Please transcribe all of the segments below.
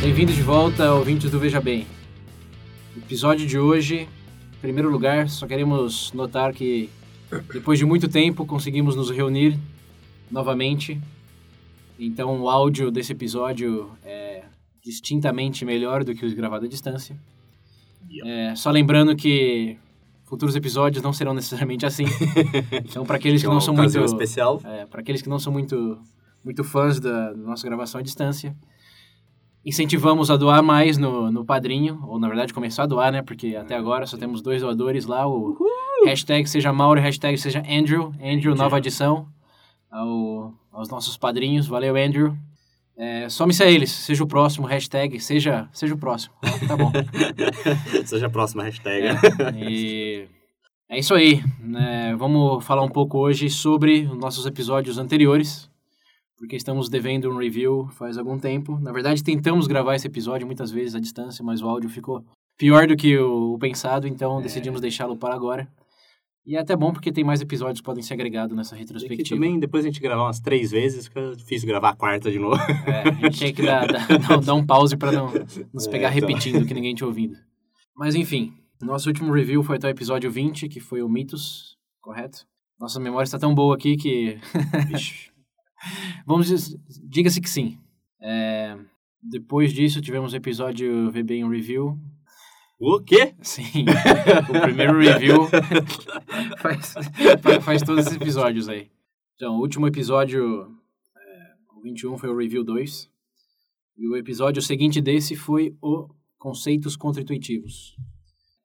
Bem-vindos de volta, ouvintes do Veja Bem. Episódio de hoje, em primeiro lugar, só queremos notar que depois de muito tempo conseguimos nos reunir novamente. Então o áudio desse episódio é distintamente melhor do que o gravado à distância. É, só lembrando que futuros episódios não serão necessariamente assim. Então para aqueles que não são muito especial. é, para aqueles que não são muito muito fãs da nossa gravação à distância, incentivamos a doar mais no, no Padrinho, ou na verdade começar a doar, né? Porque até agora só temos dois doadores lá, o hashtag seja Mauro, hashtag seja Andrew, Andrew, nova adição ao, aos nossos padrinhos, valeu Andrew. É, some-se a eles, seja o próximo, hashtag, seja, seja o próximo, tá bom. Seja a próxima hashtag. É, e é isso aí. né? vamos falar um pouco hoje sobre os nossos episódios anteriores, porque estamos devendo um review faz algum tempo. Na verdade, tentamos gravar esse episódio muitas vezes à distância, mas o áudio ficou pior do que o, pensado, então decidimos deixá-lo para agora. E é até bom porque tem mais episódios que podem ser agregados nessa E que retrospectiva. também, depois a gente gravar umas três vezes, fica difícil gravar a quarta de novo. É, a gente tinha que dar, dar, dar- um pause para não nos É, pegar então. repetindo que ninguém tinha ouvido. Mas enfim, nosso último review foi até o episódio 20, que foi o Mitos, correto? Nossa memória está tão boa aqui que. Vamos diga-se que sim. É, depois disso, tivemos o episódio VB em Review. O quê? Sim, o primeiro review faz, fa- faz todos esses episódios aí. Então, o último episódio, é, o 21, foi o Review 2. E o episódio seguinte desse foi o Conceitos Contra-Intuitivos.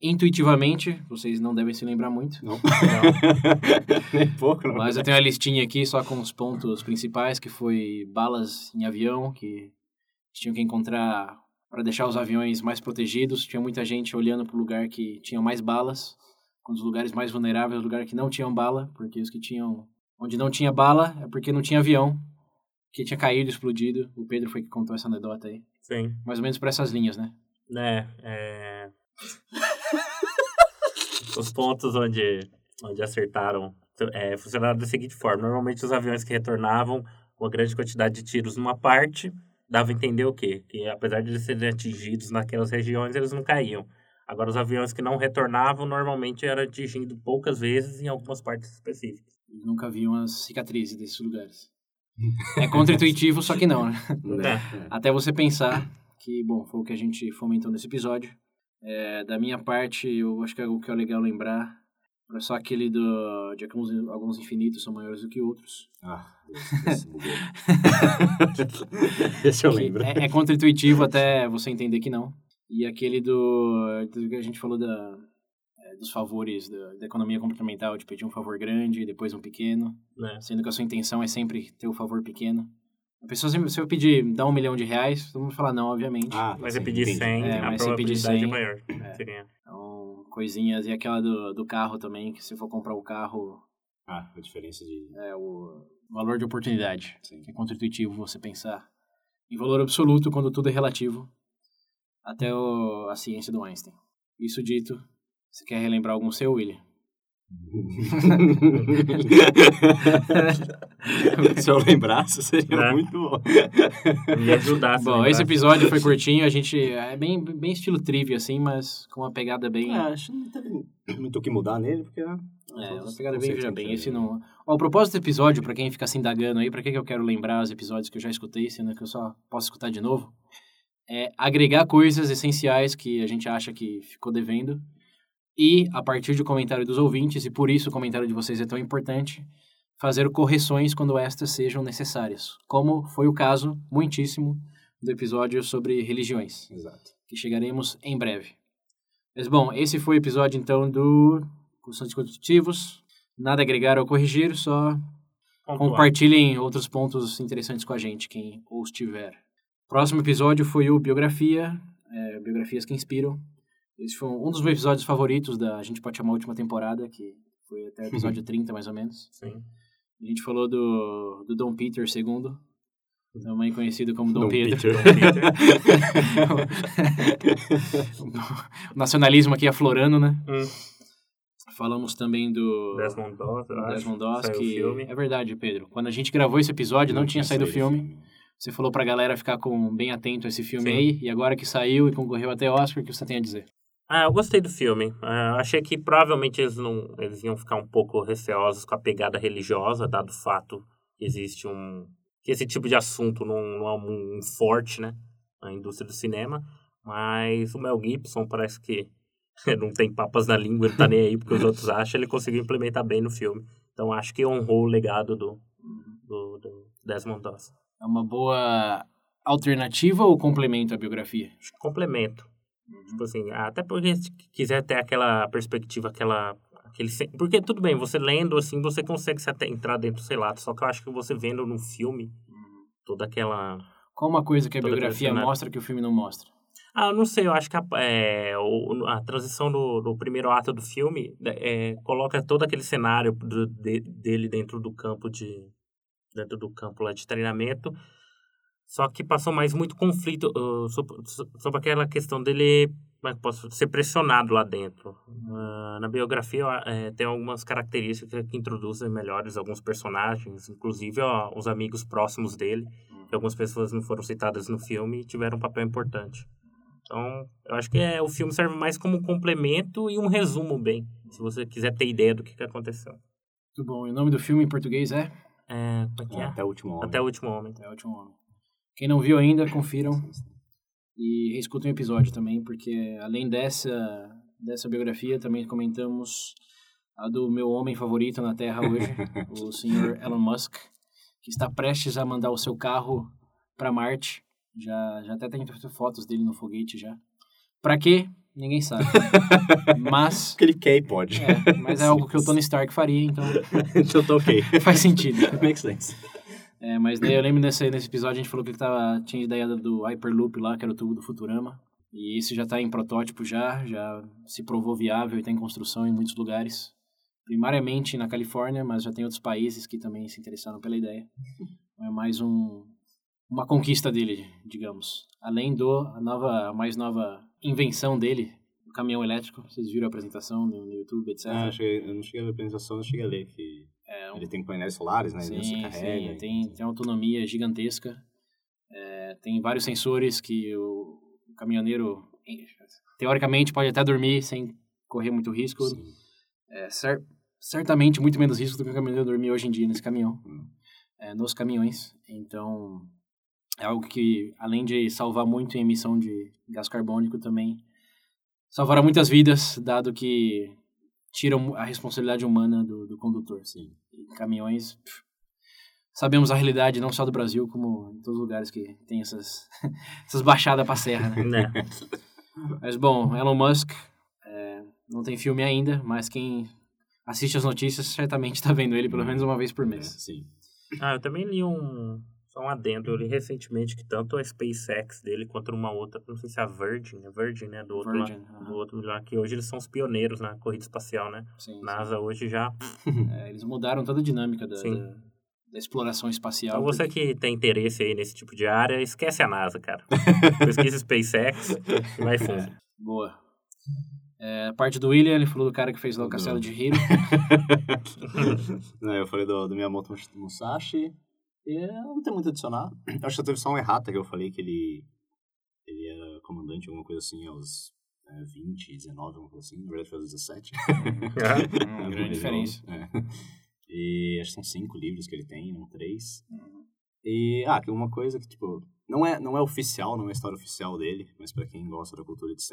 Intuitivamente, vocês não devem se lembrar muito, Não. Nem pouco, não. mas eu tenho uma listinha aqui só com os pontos principais, que foi balas em avião, que tinham que encontrar para deixar os aviões mais protegidos. Tinha muita gente olhando para o lugar que tinha mais balas, com os lugares mais vulneráveis, o lugar que não tinham bala, porque os que tinham... Onde não tinha bala é porque não tinha avião, que tinha caído, explodido. O Pedro foi que contou essa anedota aí. Sim. Mais ou menos por essas linhas, né? É, é... Os pontos onde, onde acertaram é, funcionaram da seguinte forma. Normalmente os aviões que retornavam com uma grande quantidade de tiros numa parte, dava a entender o quê? Que apesar de eles serem atingidos naquelas regiões, eles não caíam. Agora, os aviões que não retornavam, normalmente eram atingidos poucas vezes em algumas partes específicas. Nunca vi umas cicatrizes desses lugares. É contra-intuitivo, só que não, né? É. Até você pensar que, bom, foi o que a gente fomentou nesse episódio. É, da minha parte, eu acho que é o que é legal lembrar é só aquele do, de que alguns, alguns infinitos são maiores do que outros. Ah, esse bugou. Esse eu lembro. É, é contra-intuitivo até você entender que não. E aquele do, do que a gente falou da, é, dos favores da, da economia comportamental, de pedir um favor grande e depois um pequeno, Né? sendo que a sua intenção é sempre ter o favor pequeno. A pessoa sempre, se eu pedir dar um milhão de reais, todo mundo vai falar não, obviamente. Ah, Mas sim, é pedir entendi. 100, É, a mas se pedir probabilidade 100, é maior. é. Seria. Então, coisinhas. E aquela do, do carro também, que se for comprar o carro, Ah, a diferença de... é o valor de oportunidade. Sim. Que é contra-intuitivo você pensar em valor absoluto quando tudo é relativo. Até o, a ciência do Einstein. Isso dito, você quer relembrar algum seu, William? Se eu lembrasse, seria Né? muito bom. Me ajudar. se Bom, esse episódio foi curtinho, a gente... É bem, bem estilo trivia, assim, mas com uma pegada bem... Ah, acho que não teve muito o que mudar nele, porque... né, É, uma pegada bem, veja bem, esse não... Ó, o propósito do episódio, pra quem fica se indagando aí, pra que que eu quero lembrar os episódios que eu já escutei, sendo que eu só posso escutar de novo, é agregar coisas essenciais que a gente acha que ficou devendo e, a partir do comentário dos ouvintes, e por isso o comentário de vocês é tão importante, fazer correções quando estas sejam necessárias, como foi o caso, muitíssimo, do episódio sobre religiões Exato. que chegaremos em breve. Mas bom, esse foi o episódio então do Constantes Constitutivos. Nada a agregar ou corrigir, só Pontuar. compartilhem outros pontos interessantes com a gente, quem os tiver. Próximo episódio foi o Biografia, é, Biografias que Inspiram. Esse foi um dos meus episódios favoritos da, a gente pode chamar a última temporada, que foi até o episódio 30, mais ou menos. Sim. A gente falou do, do Dom Peter II, também conhecido como Dom, Dom Pedro. Peter. o nacionalismo aqui aflorando, né? Hum. Falamos também do Desmond Doss, eu do acho. Desmond Doss, que filme. é verdade, Pedro. Quando a gente gravou esse episódio, não, tinha saído o saído filme. Você falou pra galera ficar com, bem atento a esse filme Sim. aí, e agora que saiu e concorreu até Oscar, o que você tem a dizer? Ah, eu gostei do filme. Ah, achei que provavelmente eles não eles iam ficar um pouco receosos com a pegada religiosa, dado o fato que existe um que esse tipo de assunto não, não é um, um forte, né, na indústria do cinema. Mas o Mel Gibson parece que não tem papas na língua, não tá nem aí porque os outros acham, ele conseguiu implementar bem no filme. Então acho que honrou o legado do, do, do Desmond Doss. É uma boa alternativa ou complementa a biografia? Acho que complemento. Tipo assim, até porque se quiser ter aquela perspectiva, aquela. Aquele, porque tudo bem, você lendo assim, você consegue se até entrar dentro, sei lá, só que eu acho que você vendo num filme, toda aquela. Qual uma coisa que a biografia mostra que o filme não mostra? Ah, eu não sei, eu acho que a, é, a transição do, do primeiro ato do filme é, coloca todo aquele cenário do- de- dele dentro do campo de. dentro do campo lá de treinamento. Só que passou mais muito conflito uh, sobre, sobre aquela questão dele como é posso ser pressionado lá dentro. Ah, na biografia eh, tem algumas características que introduzem melhores alguns personagens, inclusive ó, os amigos próximos dele, que algumas pessoas não foram citadas no filme e tiveram um papel importante. Então, eu acho que é, o filme serve mais como um complemento e um resumo bem, se você quiser ter ideia do que, que aconteceu. Muito bom. E o nome do filme em português é? É, é é? Até o último homem. Até o último homem. É o Último Homem. Quem não viu ainda, confiram. E reescutem o episódio também, porque além dessa, dessa biografia, também comentamos a do meu homem favorito na Terra hoje, o senhor Elon Musk, que está prestes a mandar o seu carro para Marte. Já, já até tem fotos dele no foguete já. Pra quê? Ninguém sabe. Mas, Porque ele quer e pode. é, mas é algo que o Tony Stark faria, então então tá ok. faz sentido. Makes sense. É, mas daí eu lembro nesse, nesse episódio a gente falou que ele tava, tinha ideia do Hyperloop lá, que era o tubo do Futurama. E isso já está em protótipo já, já se provou viável e está em construção em muitos lugares. Primariamente na Califórnia, mas já tem outros países que também se interessaram pela ideia. É mais um, uma conquista dele, digamos. Além do a nova, a mais nova invenção dele, o caminhão elétrico. Vocês viram a apresentação no, YouTube, etc. Ah, eu, cheguei, eu não cheguei a ver a apresentação, eu cheguei a ler que É um- ele tem painéis solares, né? Sim, Ele se sim, carrega. tem, tem autonomia gigantesca. É, tem vários sensores que o, caminhoneiro, teoricamente, pode até dormir sem correr muito risco. Sim. É, cer- certamente muito menos risco do que o caminhoneiro dormir hoje em dia nesse caminhão, Hum. é, nos caminhões. Então, é algo que, além de salvar muito em emissão de gás carbônico, também salvará muitas vidas, dado que tiram a responsabilidade humana do, do condutor. Sim. E caminhões, pff, sabemos a realidade não só do Brasil, como em todos os lugares que tem essas, essas baixadas pra serra, né? Né? Mas, bom, Elon Musk, é, não tem filme ainda, mas quem assiste as notícias certamente está vendo ele pelo menos uma vez por É, mês. sim. Ah, eu também li um. Só um adendo. Eu li recentemente que tanto a SpaceX dele quanto uma outra, não sei se é a Virgin, é Virgin, né? Do outro, Virgin, lá, do outro lá, que hoje eles são os pioneiros na corrida espacial, né? Sim, sim. NASA hoje já. É, eles mudaram toda a dinâmica da, Sim. da, da exploração espacial. Então você que tem interesse aí nesse tipo de área, esquece a NASA, cara. Pesquisa SpaceX e vai fundo. Boa. É, a parte do William, ele falou do cara que fez lá o Castelo de Hiro. Não, eu falei do, do Miyamoto Musashi. E eu não tem muito a adicionar. Eu acho que teve só um errata que eu falei que ele, ele era comandante, alguma coisa assim, aos é, 20, 19, alguma coisa assim. Na verdade foi aos 17. Hum, É, grande diferença. novo, é. E acho que são cinco livros que ele tem, não três. Uhum. E, ah, uma coisa que, tipo, não é, não é oficial, não é história oficial dele, mas pra quem gosta da cultura, etc.,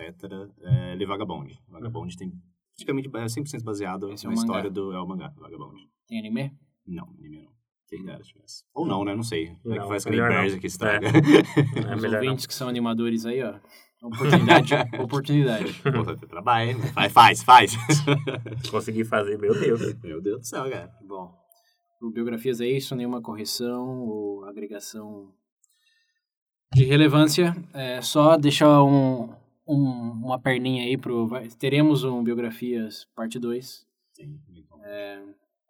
é Le Vagabond. Vagabond tem praticamente é 100% baseado Esse é na mangá. história do... É o mangá, Vagabond. Tem anime? Não, anime não. Quem dera tivesse. Ou não, né? Não sei. Como é que Não, faz que nem melhor não. Berserk que estraga. É Os melhor não. ouvintes que são animadores aí, ó. Oportunidade, oportunidade. Pô, vai ter trabalho, hein? Faz, faz, faz. Consegui fazer, meu Deus. Meu Deus do céu, cara. Bom, Biografias é isso, nenhuma correção ou agregação De relevância, é só deixar um, um- uma perninha aí pro. vai- teremos um Biografias parte 2. Sim, então.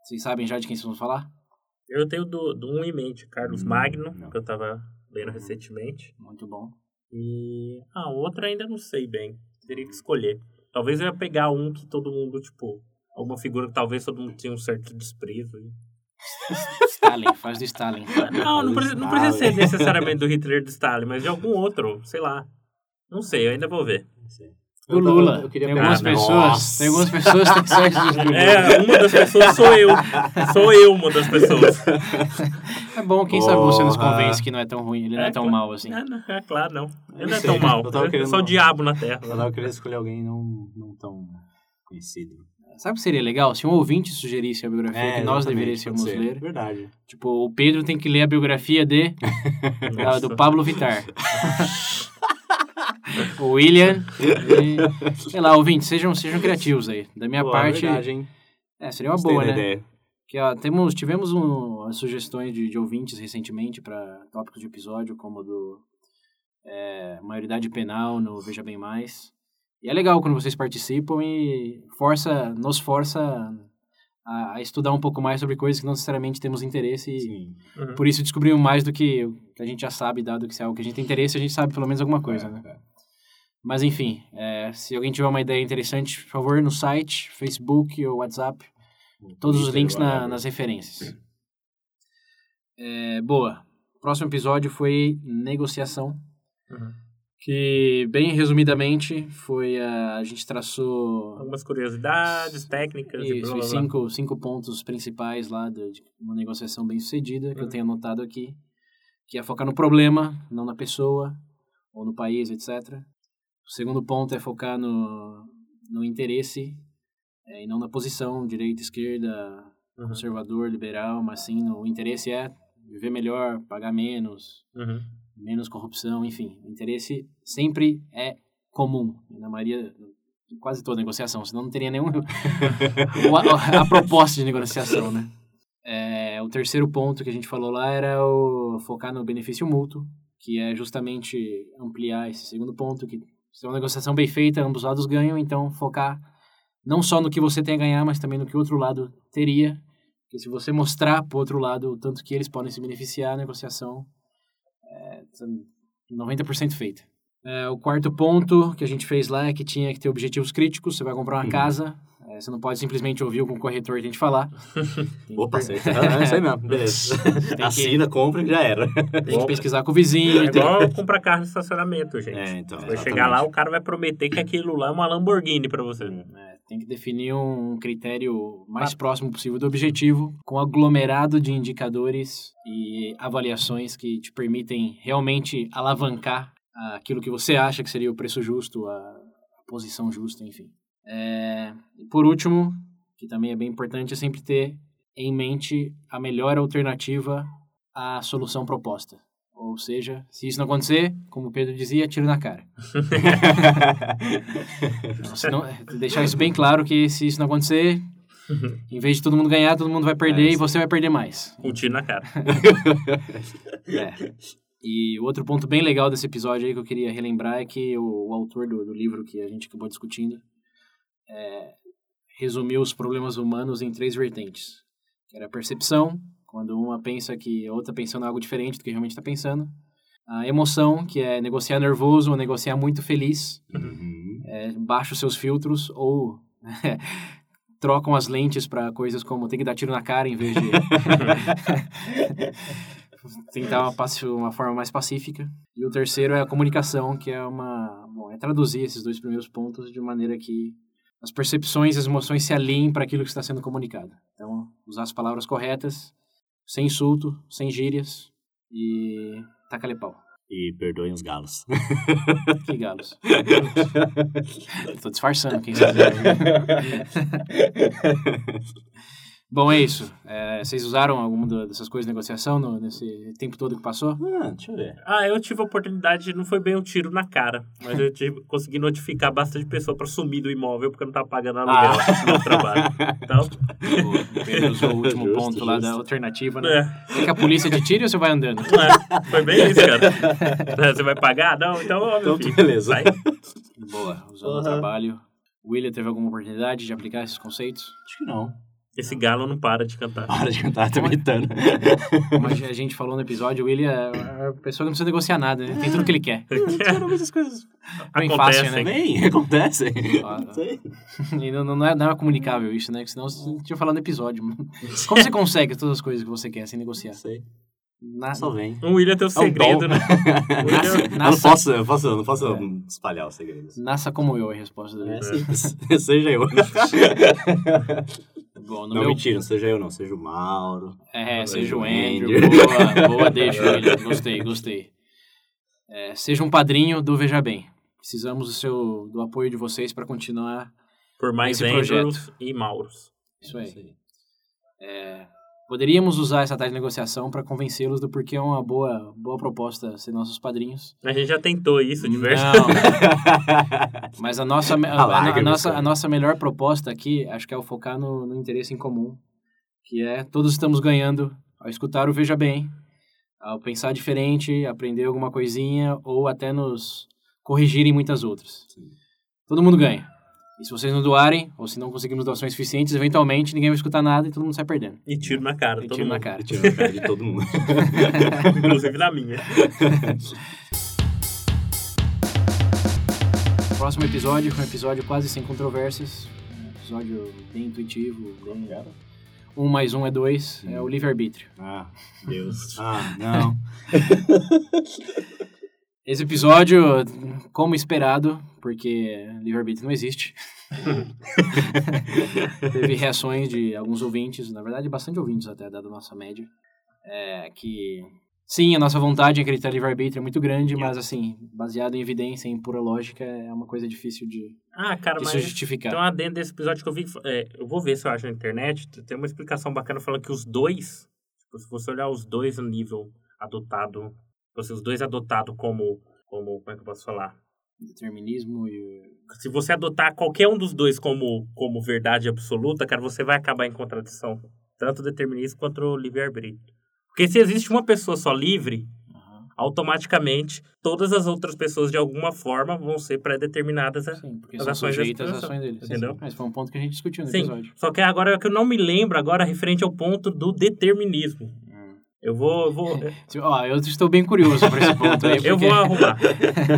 Vocês sabem já de quem vocês vão falar? Eu tenho do, do um em mente, Carlos Hum, Magno, não. que eu tava lendo recentemente. Muito bom. E a outra ainda não sei bem. Teria que escolher. Talvez eu ia pegar um que todo mundo, tipo, alguma figura que talvez todo mundo tenha um certo desprezo. Stalin, faz do Stalin. Não, não precisa, não precisa ser necessariamente do Hitler do Stalin, mas de algum outro, sei lá. Não sei, eu ainda vou ver. Não sei. Do eu- Lula. eu queria tem algumas pegar- pessoas. Nossa. Tem algumas pessoas que têm certos do Lula. É, uma das pessoas sou eu. Sou eu uma das pessoas. É bom, quem sabe você nos Porra. convence que não é tão ruim, ele não é tão claro. mal assim. É, não, é claro, não. Ele não é sei, tão mal. eu É querendo- o diabo na Terra. Eu tava querendo escolher alguém não, não tão conhecido. Sabe o que seria legal? Se um ouvinte sugerisse a biografia que nós deveríamos ler. Verdade. Tipo, o Pedro tem que ler a biografia de da- do Pablo Vittar. o William. e- sei lá, ouvintes, sejam, sejam criativos aí. Da minha parte. Verdade? É, seria uma Gostei boa, né? ideia. Que, ó, temos, tivemos um, sugestões de, de ouvintes recentemente para tópicos de episódio, como do é, maioridade penal no Veja Bem Mais. E é legal quando vocês participam e força, nos força a, a estudar um pouco mais sobre coisas que não necessariamente temos interesse e. Uhum. por isso descobrimos mais do que a gente já sabe, dado que se é algo que a gente tem interesse, a gente sabe pelo menos alguma coisa, É, né? é. Mas enfim, é, se alguém tiver uma ideia interessante, por favor, no site, Facebook ou WhatsApp, todos os links na- nas referências. É, boa. Próximo episódio foi negociação, Uhum. que bem resumidamente foi a, a gente traçou Algumas curiosidades técnicas e isso, blá, os blá, blá. cinco, cinco pontos principais lá de, de uma negociação bem sucedida, que eu Uhum. tenho anotado aqui, que é focar no problema, não na pessoa ou no país, etc. O segundo ponto é focar no, no interesse é, e não na posição, direita, esquerda, Uhum. conservador, liberal, mas sim no interesse é viver melhor, pagar menos, Uhum. menos corrupção, enfim. O interesse sempre é comum, na maioria, quase toda negociação, senão não teria nenhum a, a proposta de negociação, né? É, o terceiro ponto que a gente falou lá era o focar no benefício mútuo, que é justamente ampliar esse segundo ponto, que se é uma negociação bem feita, ambos lados ganham, então focar não só no que você tem a ganhar, mas também no que o outro lado teria, porque se você mostrar para o outro lado o tanto que eles podem se beneficiar, a negociação é 90% feita. É, o quarto ponto que a gente fez lá é que tinha que ter objetivos críticos. Você vai comprar uma Uhum. casa, você não pode simplesmente ouvir o corretor tem de falar. Opa, certo. Ah, isso aí mesmo. Beleza. que- Assina, compra e já era. Tem que pesquisar com o vizinho. É tem- igual comprar carro no estacionamento, gente. É, então. Vai chegar lá, o cara vai prometer que aquilo lá é uma Lamborghini pra você. É, tem que definir um critério mais próximo possível do objetivo, com aglomerado de indicadores e avaliações que te permitem realmente alavancar aquilo que você acha que seria o preço justo, a posição justa, enfim. É, e por último, que também é bem importante, é sempre ter em mente a melhor alternativa à solução proposta. Ou seja, se isso não acontecer, como o Pedro dizia, tiro na cara. Então, não- deixar isso bem claro que se isso não acontecer, em vez de todo mundo ganhar, todo mundo vai perder É, e você vai perder mais. Um tiro na cara. É. E outro ponto bem legal desse episódio aí que eu queria relembrar é que o, o autor do, do livro que a gente acabou discutindo é, resumiu os problemas humanos em três vertentes. Que era a percepção, quando uma pensa que a outra pensando algo diferente do que realmente está pensando. A emoção, que é negociar nervoso ou negociar muito feliz. Uhum. é, baixa os seus filtros ou trocam as lentes para coisas como ter que dar tiro na cara em vez de tentar uma, uma forma mais pacífica. E o terceiro é a comunicação, que é uma bom, é traduzir esses dois primeiros pontos de maneira que as percepções e as emoções se alinhem para aquilo que está sendo comunicado. Então, usar as palavras corretas, sem insulto, sem gírias e taca-lhe pau. E perdoem os galos. Que galos. Tô disfarçando, quem sabe. Bom, é isso. É, vocês usaram alguma dessas coisas de negociação no- nesse tempo todo que passou? Ah, deixa eu ver. Ah, eu tive a oportunidade, não foi bem um tiro na cara, mas eu tive, consegui notificar bastante pessoa pra sumir do imóvel porque eu não tava pagando aluguel no trabalho. Então, O Pedro usou o último Justo, ponto lá da justo. alternativa, né? é, Quer que a polícia te tire ou você vai andando? é, foi bem isso, cara. É, Você vai pagar? Não, então, ó, meu Então, filho. beleza. Vai. Boa, usando o Uhum. trabalho. O William teve alguma oportunidade de aplicar esses conceitos? Acho que não. Esse galo não para de cantar. Para de cantar, tá gritando. Como a gente falou no episódio, o William é a pessoa que não precisa negociar nada, né? Tem tudo que ele quer. Geralmente essas coisas Bem Acontece, fácil, né? bem acontecem. Não sei. E não, não, é, não é comunicável isso, né? Que senão você tinha falado no episódio. Como você consegue todas as coisas que você quer sem negociar? Não sei. Na, Só vem. O William tem o É um segredo, né? William- Eu não posso, eu posso, eu não posso É. espalhar os segredos. nasça como eu é a resposta do É. Seja eu. Bom, no Não, meu... mentira, não seja eu não, seja o Mauro. É, seja o Andrew. Andrew. Boa, boa, deixa, William. Gostei, gostei. É, seja um padrinho do Veja Bem. Precisamos do, seu, do apoio de vocês para continuar Por mais Esse Andrews e Mauros. isso aí. É, poderíamos usar essa taxa de negociação para convencê-los do porquê é uma boa, boa proposta ser nossos padrinhos. A gente já tentou isso diversas Não, mas a nossa, a, a- a nossa, a nossa melhor proposta aqui, acho que é o focar no, no interesse em comum, que é todos estamos ganhando ao escutar o Veja Bem, ao pensar diferente, aprender alguma coisinha ou até nos corrigirem muitas outras. Sim. Todo mundo ganha. E se vocês não doarem, ou se não conseguirmos doações suficientes, eventualmente ninguém vai escutar nada e todo mundo sai perdendo. E tiro na cara, E todo tiro na mundo. cara. Tira a cara de todo mundo. Inclusive na minha. Próximo episódio, um episódio quase sem controvérsias. Um episódio bem intuitivo. Bem... Um mais um é dois. É o livre-arbítrio. Ah, Deus. Ah, não. Esse episódio, como esperado, porque livre-arbítrio não existe. Teve reações de alguns ouvintes, na verdade, bastante ouvintes até, dada a nossa média. É, que, sim, a nossa vontade em acreditar em livre-arbítrio é muito grande, mas, assim, baseado em evidência, em pura lógica, é uma coisa difícil de, Ah, cara, de mas... se justificar. Então, dentro desse episódio que eu vi, é, eu vou ver se eu acho na internet, tem uma explicação bacana falando que os dois, tipo, se você olhar os dois no nível adotado, se os dois adotados como, como, como é que eu posso falar? Determinismo e... Se você adotar qualquer um dos dois como, como verdade absoluta, cara, você vai acabar em contradição. Tanto o determinismo quanto o livre-arbítrio. Porque se existe uma pessoa só livre, automaticamente todas as outras pessoas, de alguma forma, vão ser pré-determinadas a, Sim, porque As ações sujeitas às ações deles. Sim, entendeu? sim. Mas foi um ponto que a gente discutiu no Sim, episódio. só que agora é que eu não me lembro agora referente ao ponto do determinismo. Eu vou, eu vou, Sim, Ó, eu estou bem curioso por esse ponto aí, eu porque vou arrumar.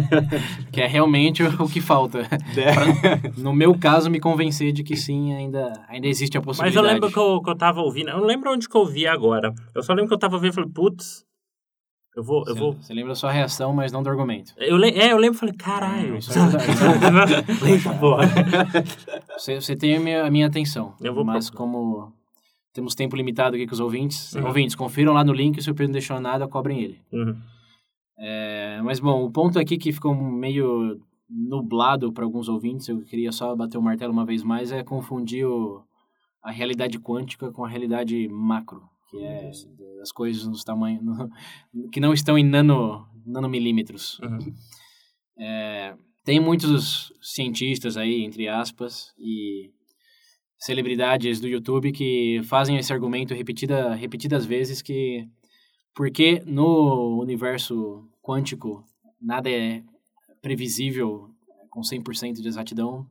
que é realmente o que falta. Pra, no meu caso, me convencer de que sim, ainda, ainda existe a Mas possibilidade. eu lembro que eu, que eu tava ouvindo, eu não lembro onde que eu vi agora. Eu só lembro que eu tava vendo e falei, putz, eu vou, eu Você, vou. você lembra da sua reação, mas não do argumento. Eu, le- é, eu lembro e falei, caralho. É porra. Você, você tem a minha, a minha atenção. Eu vou mas procurar. como temos tempo limitado aqui com os ouvintes, Uhum. ouvintes, confiram lá no link, se o Pedro não deixou nada, cobrem ele. Uhum. É, mas bom, o ponto aqui que ficou meio nublado para alguns ouvintes, eu queria só bater o martelo uma vez mais, é confundir o, a realidade quântica com a realidade macro, que é as coisas nos tamanhos no- que não estão em nano, nanomilímetros. Uhum. É, tem muitos cientistas aí, entre aspas, e celebridades do YouTube que fazem esse argumento repetida, repetidas vezes que porque no universo quântico nada é previsível com 100% de exatidão,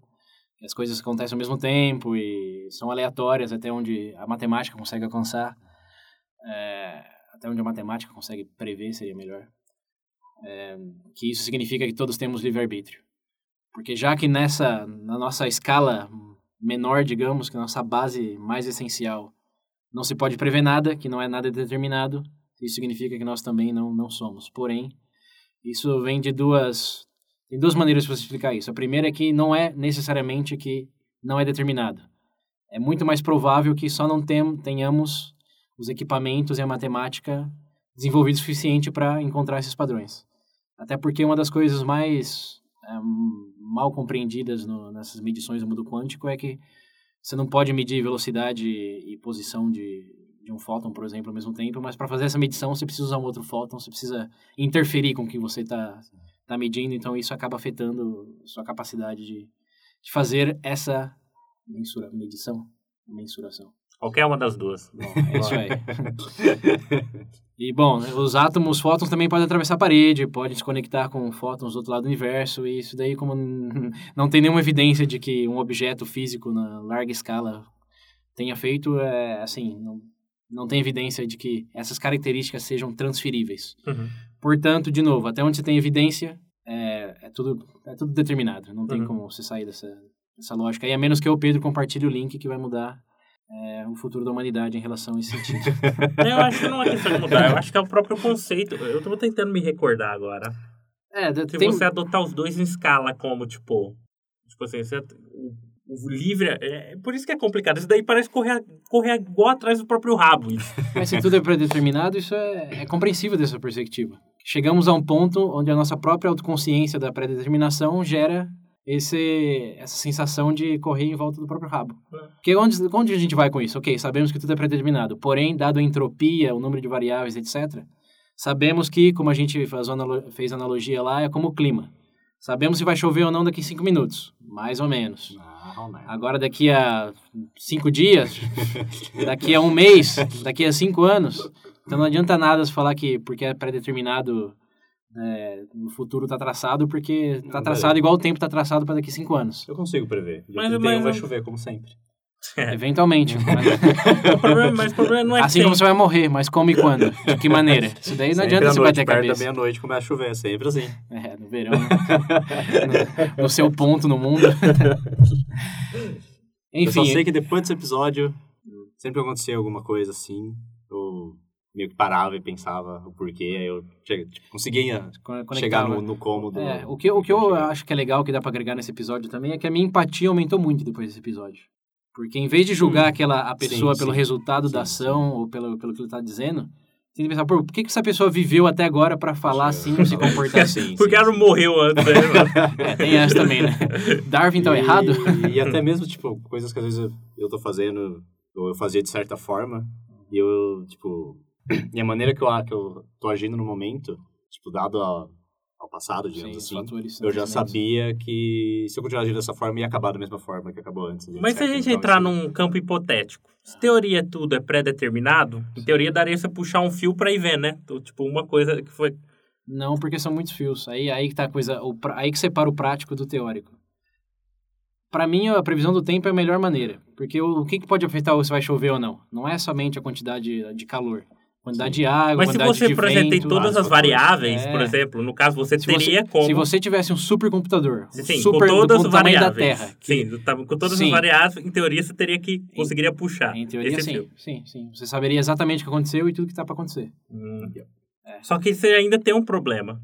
as coisas acontecem ao mesmo tempo e são aleatórias até onde a matemática consegue alcançar, é, até onde a matemática consegue prever seria melhor, é, que isso significa que todos temos livre-arbítrio. Porque já que nessa, na nossa escala menor, digamos, que a nossa base mais essencial, não se pode prever nada, que não é nada determinado, isso significa que nós também não, não somos. Porém, isso vem de duas... Tem duas maneiras de você explicar isso. A primeira é que não é necessariamente que não é determinado. É muito mais provável que só não tem, tenhamos os equipamentos e a matemática desenvolvidos o suficiente para encontrar esses padrões. Até porque uma das coisas mais é, mal compreendidas no, nessas medições do mundo quântico é que você não pode medir velocidade e posição de, de um fóton, por exemplo, ao mesmo tempo, mas para fazer essa medição você precisa usar um outro fóton, você precisa interferir com o que você está tá medindo, então isso acaba afetando sua capacidade de, de fazer essa mensura, medição, mensuração. Qualquer uma das duas. Bom, é isso aí. e, bom, os átomos, os fótons também podem atravessar a parede, podem se conectar com fótons do outro lado do universo, e isso daí, como não tem nenhuma evidência de que um objeto físico na larga escala tenha feito, é assim, não, não tem evidência de que essas características sejam transferíveis. Uhum. Portanto, de novo, até onde você tem evidência, é, é tudo, é tudo determinado. Não tem Uhum. como você sair dessa, dessa lógica. aí a menos que o Pedro compartilhe o link que vai mudar é, o futuro da humanidade em relação a esse sentido. Eu acho que não é questão de mudar, eu acho que é o próprio conceito. Eu tô tentando me recordar agora. é, Se tem, você adotar os dois em escala como, tipo... Tipo assim, você, o, o livre... É, é por isso que é complicado. Isso daí parece correr, correr igual atrás do próprio rabo. Isso. mas se tudo é predeterminado, isso é, é compreensível dessa perspectiva. Chegamos a um ponto onde a nossa própria autoconsciência da predeterminação gera esse, essa sensação de correr em volta do próprio rabo. É. Porque onde, onde a gente vai com isso? Ok, sabemos que tudo é predeterminado, porém, dado a entropia, o número de variáveis, etc., sabemos que, como a gente faz analo- fez analogia lá, é como o clima. Sabemos se vai chover ou não daqui a cinco minutos, mais ou menos. Não, né? Agora, daqui a cinco dias, daqui a um mês, daqui a cinco anos. Então, não adianta nada se falar que porque é pré-determinado, é, no futuro está traçado, porque está Não, traçado igual o tempo está traçado para daqui a cinco anos. Eu consigo prever. Dia Mas- 31 mas- vai chover, como sempre. É. Eventualmente. Mas- O problema, mas o problema não é assim como você vai morrer, mas como e quando? De que maneira? Isso daí não Sempre adianta você bater a perto da cabeça. meia-noite começa a chover, sempre assim. É, no verão. né? no, no seu ponto no mundo. eu só Enfim, sei que depois desse episódio, sempre acontecia alguma coisa assim, meio que parava e pensava o porquê, aí eu tipo, conseguia con- chegar conectava. no, no cômodo. É, o que, o que eu acho que é legal que dá pra agregar nesse episódio também é que a minha empatia aumentou muito depois desse episódio. Porque em vez de julgar aquela a pessoa Sim, pelo sim. resultado da Sim, ação ou pelo, pelo que ele tá dizendo, tem que pensar, pô, por que, que essa pessoa viveu até agora pra falar assim ou se comportar assim? Sim, Porque sim, ela morreu antes, né? É, tem essa também, né? Darwin tá E- errado? E até mesmo, tipo, coisas que às vezes eu, eu tô fazendo, ou eu fazia de certa forma, e eu, tipo... E a maneira que eu, que eu tô agindo no momento, tipo, dado a- ao passado, digamos os assim, eu já sabia que se eu continuar agindo dessa forma, ia acabar da mesma forma que acabou antes. Mas se a gente entrar num campo hipotético, se teoria tudo é pré-determinado, em teoria daria você puxar um fio pra ir ver, né? Então, tipo, uma coisa que foi... Não, porque são muitos fios. Aí, aí que tá a coisa. O, aí que separa o prático do teórico. Pra mim, a previsão do tempo é a melhor maneira. Porque o, o que, que pode afetar se vai chover ou não? Não é somente a quantidade de calor. Quantidade de água, Mas se você, por exemplo, tem todas as variáveis, É. por exemplo, no caso você se teria você, como... Se você tivesse um supercomputador, Sim, super com todas do as tamanho da variáveis. Terra. que- Sim, com todas Sim. as variáveis, em teoria você teria que conseguiria puxar Em teoria, esse sim. Sim, sim. Você saberia exatamente o que aconteceu e tudo que tá pra acontecer. Hum. É. Só que você ainda tem um problema.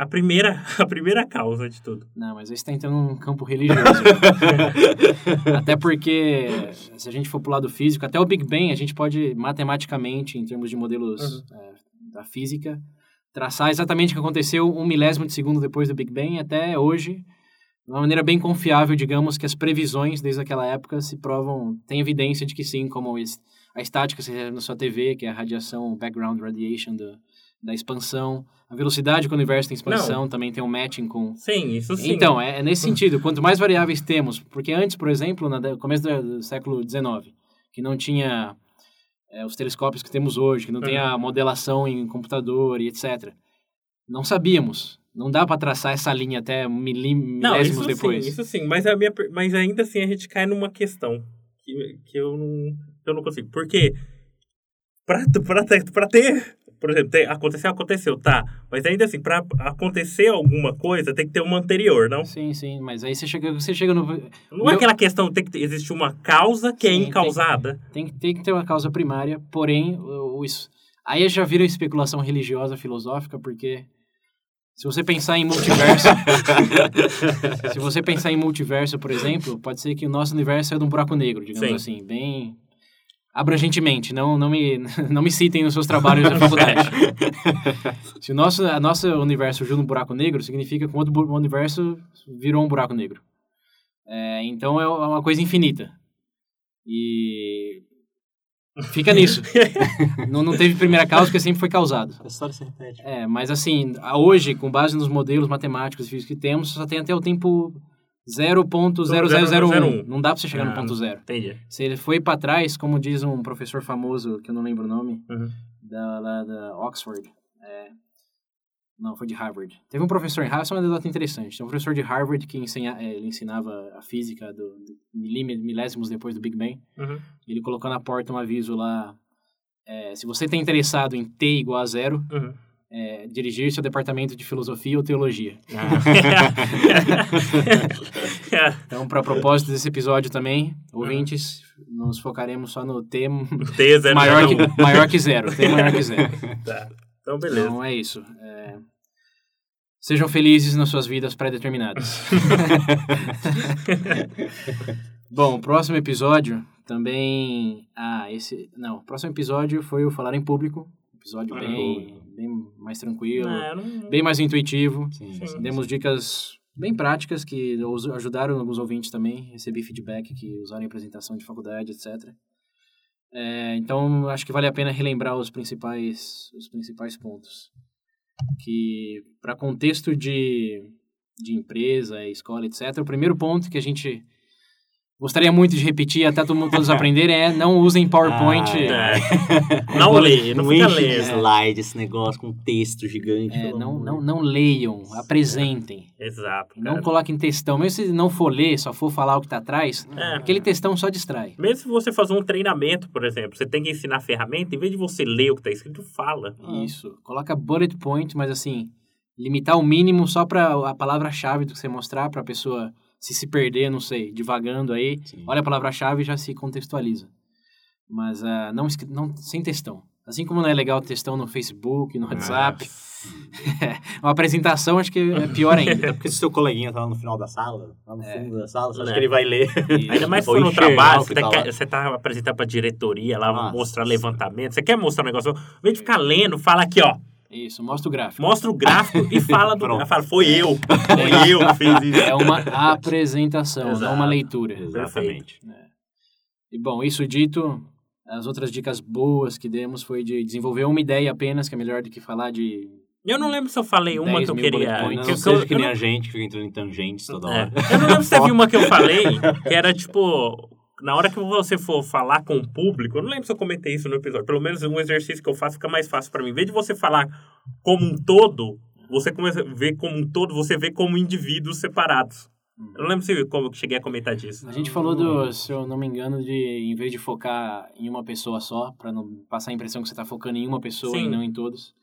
A primeira, a primeira causa de tudo. Não, mas aí você tá entrando num campo religioso. até porque, se a gente for pro lado físico, até o Big Bang, a gente pode, matematicamente, em termos de modelos Uhum. é, da física, traçar exatamente o que aconteceu um milésimo de segundo depois do Big Bang até hoje, de uma maneira bem confiável, digamos, que as previsões desde aquela época se provam, tem evidência de que sim, como a estática que você recebe na sua TV, que é a radiação, background radiation do, da expansão, a velocidade que o universo tem expansão também tem um matching com Sim, isso sim. então, é, é nesse sentido. Quanto mais variáveis temos, porque antes, por exemplo, no começo do, século XIX, que não tinha é, os telescópios que temos hoje, que não tem a modelação em computador e etc. Não sabíamos. Não dá para traçar essa linha até milí- Não, milésimos isso depois. sim, isso sim. Mas, a minha, mas ainda assim a gente cai numa questão que, que eu, não, eu não consigo. Porque pra ter, por exemplo, ter, aconteceu, aconteceu, tá. Mas ainda assim, pra acontecer alguma coisa, tem que ter uma anterior, não? Sim, sim, mas aí você chega, você chega no. Não é Meu- aquela questão, tem que ter- existe uma causa que Sim, é tem- incausada. Tem, que- tem que ter uma causa primária, porém, o, o isso- aí já vira especulação religiosa, filosófica, porque se você pensar em multiverso, se você pensar em multiverso, por exemplo, pode ser que o nosso universo é de um buraco negro, digamos Sim. assim, bem abrangentemente, não, não, me, não me citem nos seus trabalhos da faculdade. se o nosso, a nosso universo surgiu num buraco negro, significa que um outro universo virou um buraco negro. É, então é uma coisa infinita. E fica nisso. não, não teve primeira causa, porque sempre foi causado. A história se repete. É, mas assim, hoje, com base nos modelos matemáticos e físicos que temos, só tem até o tempo 0.0001. Não dá pra você chegar no Ah, ponto zero. Entendi. Se ele foi para trás, como diz um professor famoso, que eu não lembro o nome, Uhum. da, lá da Oxford. é, não, foi de Harvard. Teve um professor em Harvard, essa é uma anedota interessante. Tem um professor de Harvard que ensina, é, ele ensinava a física do, do milésimos depois do Big Bang. Uhum. Ele colocou na porta um aviso lá, é, se você está interessado em T igual a zero, Uhum. É, dirigir-se ao departamento de filosofia ou teologia. Ah. Então, para propósito desse episódio também, ouvintes, nos focaremos só no T T001. maior que, maior que zero. T maior que zero. Tá. Então, beleza. Então é isso. É, Sejam felizes nas suas vidas pré-determinadas. Bom, o próximo episódio também. Ah, esse. Não, o próximo episódio foi o Falar em Público. Episódio bem, Público. Bem mais tranquilo, Ah, não- bem mais intuitivo. Sim, Sim. sim. Demos dicas bem práticas que os- ajudaram alguns ouvintes também. Recebi feedback que usaram em apresentação de faculdade, etc. É, então, acho que vale a pena relembrar os principais, os principais pontos. Que, para contexto de, de empresa, escola, etc., o primeiro ponto que a gente gostaria muito de repetir até todo mundo, todos aprenderem é não usem PowerPoint. Ah, É. Não lê, não fica enche de lendo. slide esse negócio com texto gigante. É, não, amor. não, não leiam, apresentem. Exato. Não cara. coloquem textão. Mesmo se não for ler, só for falar o que tá atrás, É. aquele textão só distrai. Mesmo se você fazer um treinamento, por exemplo, você tem que ensinar a ferramenta, em vez de você ler o que está escrito, fala. Isso. Coloca bullet point, mas assim, limitar o mínimo só para a palavra-chave do que você mostrar para a pessoa se se perder, não sei, divagando aí. Sim. Olha a palavra-chave e já se contextualiza. Mas ah, não, não sem textão. Assim como não é legal textão no Facebook, no WhatsApp, uma apresentação acho que é pior ainda. Porque se seu coleguinha tá lá no final da sala, lá no fundo da sala, você acha É. que ele vai ler? Ainda mais se for no trabalho, você que tá, tá lá. você tá apresentando pra diretoria lá, Nossa. mostrar levantamento. Você quer mostrar um negócio? Em vez de ficar lendo, fala aqui, ó. Isso, mostra o gráfico. Mostra o gráfico e fala do. Pronto. Fala, foi eu. Foi eu que fiz isso. É uma apresentação, não Exato. uma leitura. Exatamente. E bom, isso dito, as outras dicas boas que demos foi de desenvolver uma ideia apenas, que é melhor do que falar de. Eu não lembro se eu falei uma 10 que eu queria. Não, que- não que seja eu- que eu nem não- a gente que fica entrando em tangentes toda É. hora. Eu não lembro se viu uma que eu falei, que era tipo. Na hora que você for falar com o público, eu não lembro se eu comentei isso no episódio. Pelo menos um exercício que eu faço fica mais fácil pra mim. Em vez de você falar como um todo, você começa a ver como um todo, você vê como indivíduos separados. Eu não lembro se como eu cheguei a comentar disso. A gente falou do, se eu não me engano, de em vez de focar em uma pessoa só, para não passar a impressão que você está focando em uma pessoa Sim. e não em todos,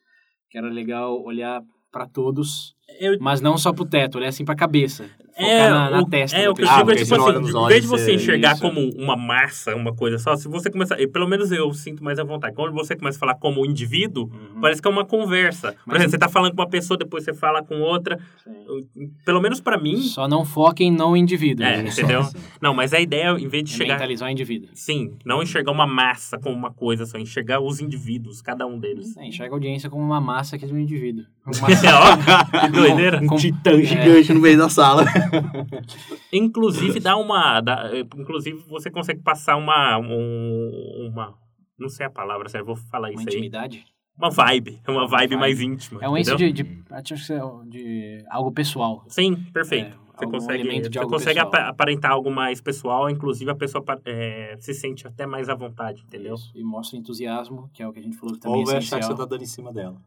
que era legal olhar para todos, Eu, mas não só pro teto, olhar assim para a cabeça, É, na, na o, testa. é, o que eu. Ah, digo é porque tipo assim, em vez de você você- enxergar isso. como uma massa, uma coisa só, se você começar, e pelo menos eu sinto mais à vontade, quando você começa a falar como indivíduo, Uhum. parece que é uma conversa. Por Mas- exemplo, você tá falando com uma pessoa, depois você fala com outra, Sim. pelo menos pra mim, Só não foquem no indivíduo. É, né? entendeu? Sim. não, mas a ideia, em vez de É chegar, mentalizar o indivíduo. sim, não enxergar uma massa como uma coisa só, enxergar os indivíduos, cada um deles. É, enxerga a audiência como uma massa que é de um indivíduo. Uma Ó, que doideira. Um Com- titã gigante no meio da sala. Inclusive dá uma, dá- inclusive você consegue passar uma, um- uma, não sei a palavra, sério, vou falar uma isso aí. intimidade. Uma vibe, uma vibe vibe. mais íntima. É um entendeu? de, de, acho que é de algo pessoal. Sim, perfeito. É, você consegue, você algo consegue apa- aparentar algo mais pessoal, inclusive a pessoa é, se sente até mais à vontade, entendeu? Isso. E mostra entusiasmo, que é o que a gente falou que também Ou é vai achar que essencial. você tá dando em cima dela.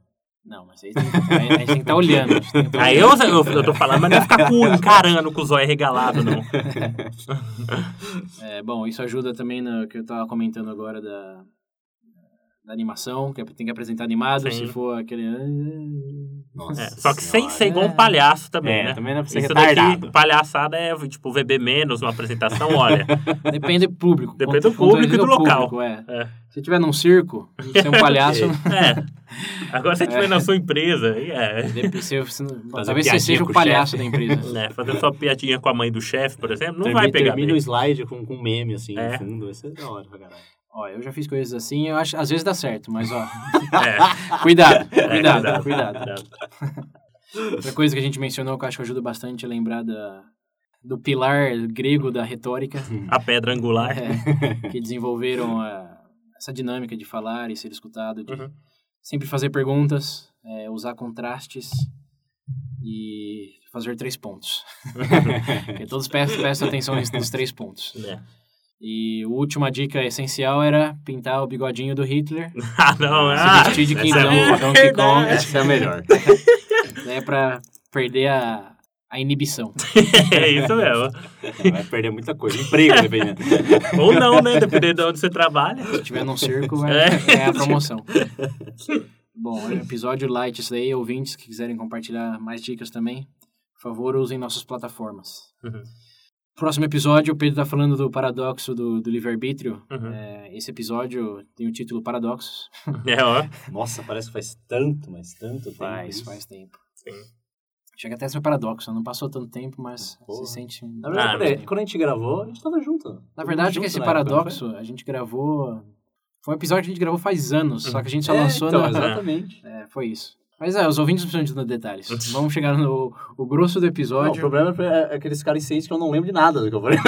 Não, mas aí tem, aí a gente tem que estar olhando. tem que tá Aí eu, eu, eu tô falando, mas não é ficar com, encarando com o zóio regalado, não. É, bom, isso ajuda também no que eu tava comentando agora da, da animação, que tem que apresentar animado, Sim. se for aquele... Nossa É, só que sem ser igual um palhaço também, É, né? também não é pra ser Isso retardado. daqui, palhaçada é tipo VB menos uma apresentação, olha. Depende do público. Depende do público e do local. público, é. É. Se tiver num circo, ser um palhaço... É. Agora se você estiver na sua empresa, aí é. Dep- se- talvez você seja o palhaço da empresa. né, fazer sua piadinha com a mãe do chefe, por exemplo, não Termina- vai pegar Termina bem. o slide com, com meme, assim, É. no fundo. Vai ser da hora pra caralho. Ó, eu já fiz coisas assim, eu acho, às vezes dá certo, mas ó, É, cuidado, é, cuidado, cuidado. Outra coisa que a gente mencionou que eu acho que ajuda bastante é lembrar da, do pilar grego da retórica, A pedra angular. é, que desenvolveram a- essa dinâmica de falar e ser escutado, de Uhum. sempre fazer perguntas, é, usar contrastes e fazer três pontos. Todos prestam, prestam atenção nos três pontos. É. E a última dica essencial era pintar o bigodinho do Hitler, Ah, não. se Ah, vestir de essa King é. Donkey Kong, Essa é a melhor. né, pra perder a, a inibição. é isso mesmo. Vai perder muita coisa. Emprego, dependendo. Ou não, né? Dependendo de onde você trabalha. Se tiver num circo, vai É. ganhar a promoção. Bom, é um episódio light isso daí, ouvintes que quiserem compartilhar mais dicas também, por favor, usem nossas plataformas. Uhum. Próximo episódio, o Pedro tá falando do paradoxo do, do livre-arbítrio. Uhum. É, esse episódio tem o título Paradoxos. É, ó. Nossa, parece que faz tanto, mas tanto tempo. Faz, isso. faz tempo. Sim. Chega até a ser paradoxo, não passou tanto tempo, mas Porra. se sente... Na verdade, Ah, quando, a- quando a gente gravou, a gente tava junto. Na verdade, Junto que esse paradoxo a gente gravou... Foi um episódio que a gente gravou faz anos, só que a gente só? É, lançou então, na... exatamente. É, foi isso. Mas é, os ouvintes não precisam de detalhes. Vamos chegar no o grosso do Não, o episódio. problema é aqueles caras seis que eu não lembro de nada do que eu falei.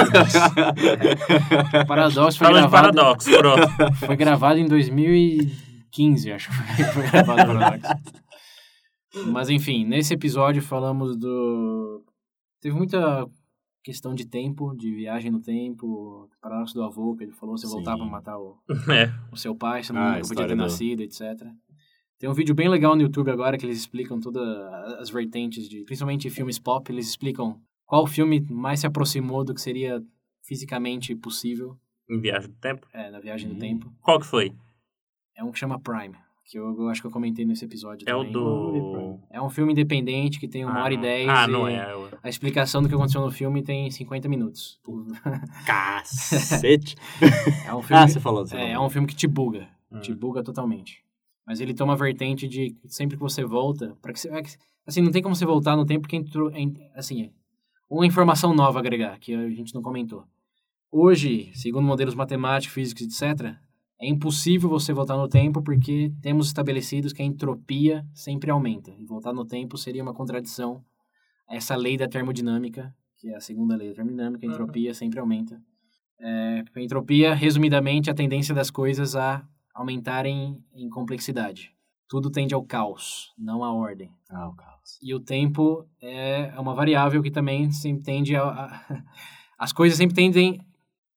O paradoxo foi Falando de gravado, paradoxo, pronto. foi gravado em 2015, acho que foi, foi gravado o paradoxo. Mas enfim, nesse episódio falamos do... Teve muita questão de tempo, de viagem no tempo, paradoxo do avô, que ele falou, você voltar pra matar o, É. o seu pai, você não Ah, nunca podia ter do- nascido, etc. Tem um vídeo bem legal no YouTube agora que eles explicam todas as vertentes de, principalmente filmes pop, eles explicam qual filme mais se aproximou do que seria fisicamente possível Em viagem do tempo. é, na viagem do Hum. tempo. Qual que foi? É um que chama Prime, que eu, eu acho que eu comentei nesse episódio É o também. do... É um filme independente que tem uma Ah, hora e não. dez. Ah, e não é. o- A explicação do que aconteceu no filme tem 50 minutos. Cacete. É um filme, Ah, você falou. Você é, é falou. um filme que te buga. Hum. te buga totalmente. Mas ele toma a vertente de sempre que você volta, para que você, é assim, não tem como você voltar no tempo que entrou, em- assim, uma informação nova a agregar que a gente não comentou. Hoje, segundo modelos matemáticos, físicos, etc, é impossível você voltar no tempo porque temos estabelecidos que a entropia sempre aumenta. E voltar no tempo seria uma contradição a essa lei da termodinâmica, que é a segunda lei da termodinâmica, a entropia sempre aumenta. É, a entropia, resumidamente, é a tendência das coisas a aumentarem em complexidade. Tudo tende ao caos, não à ordem. Ah, o caos. E o tempo é uma variável que também sempre tende a, a- as coisas sempre tendem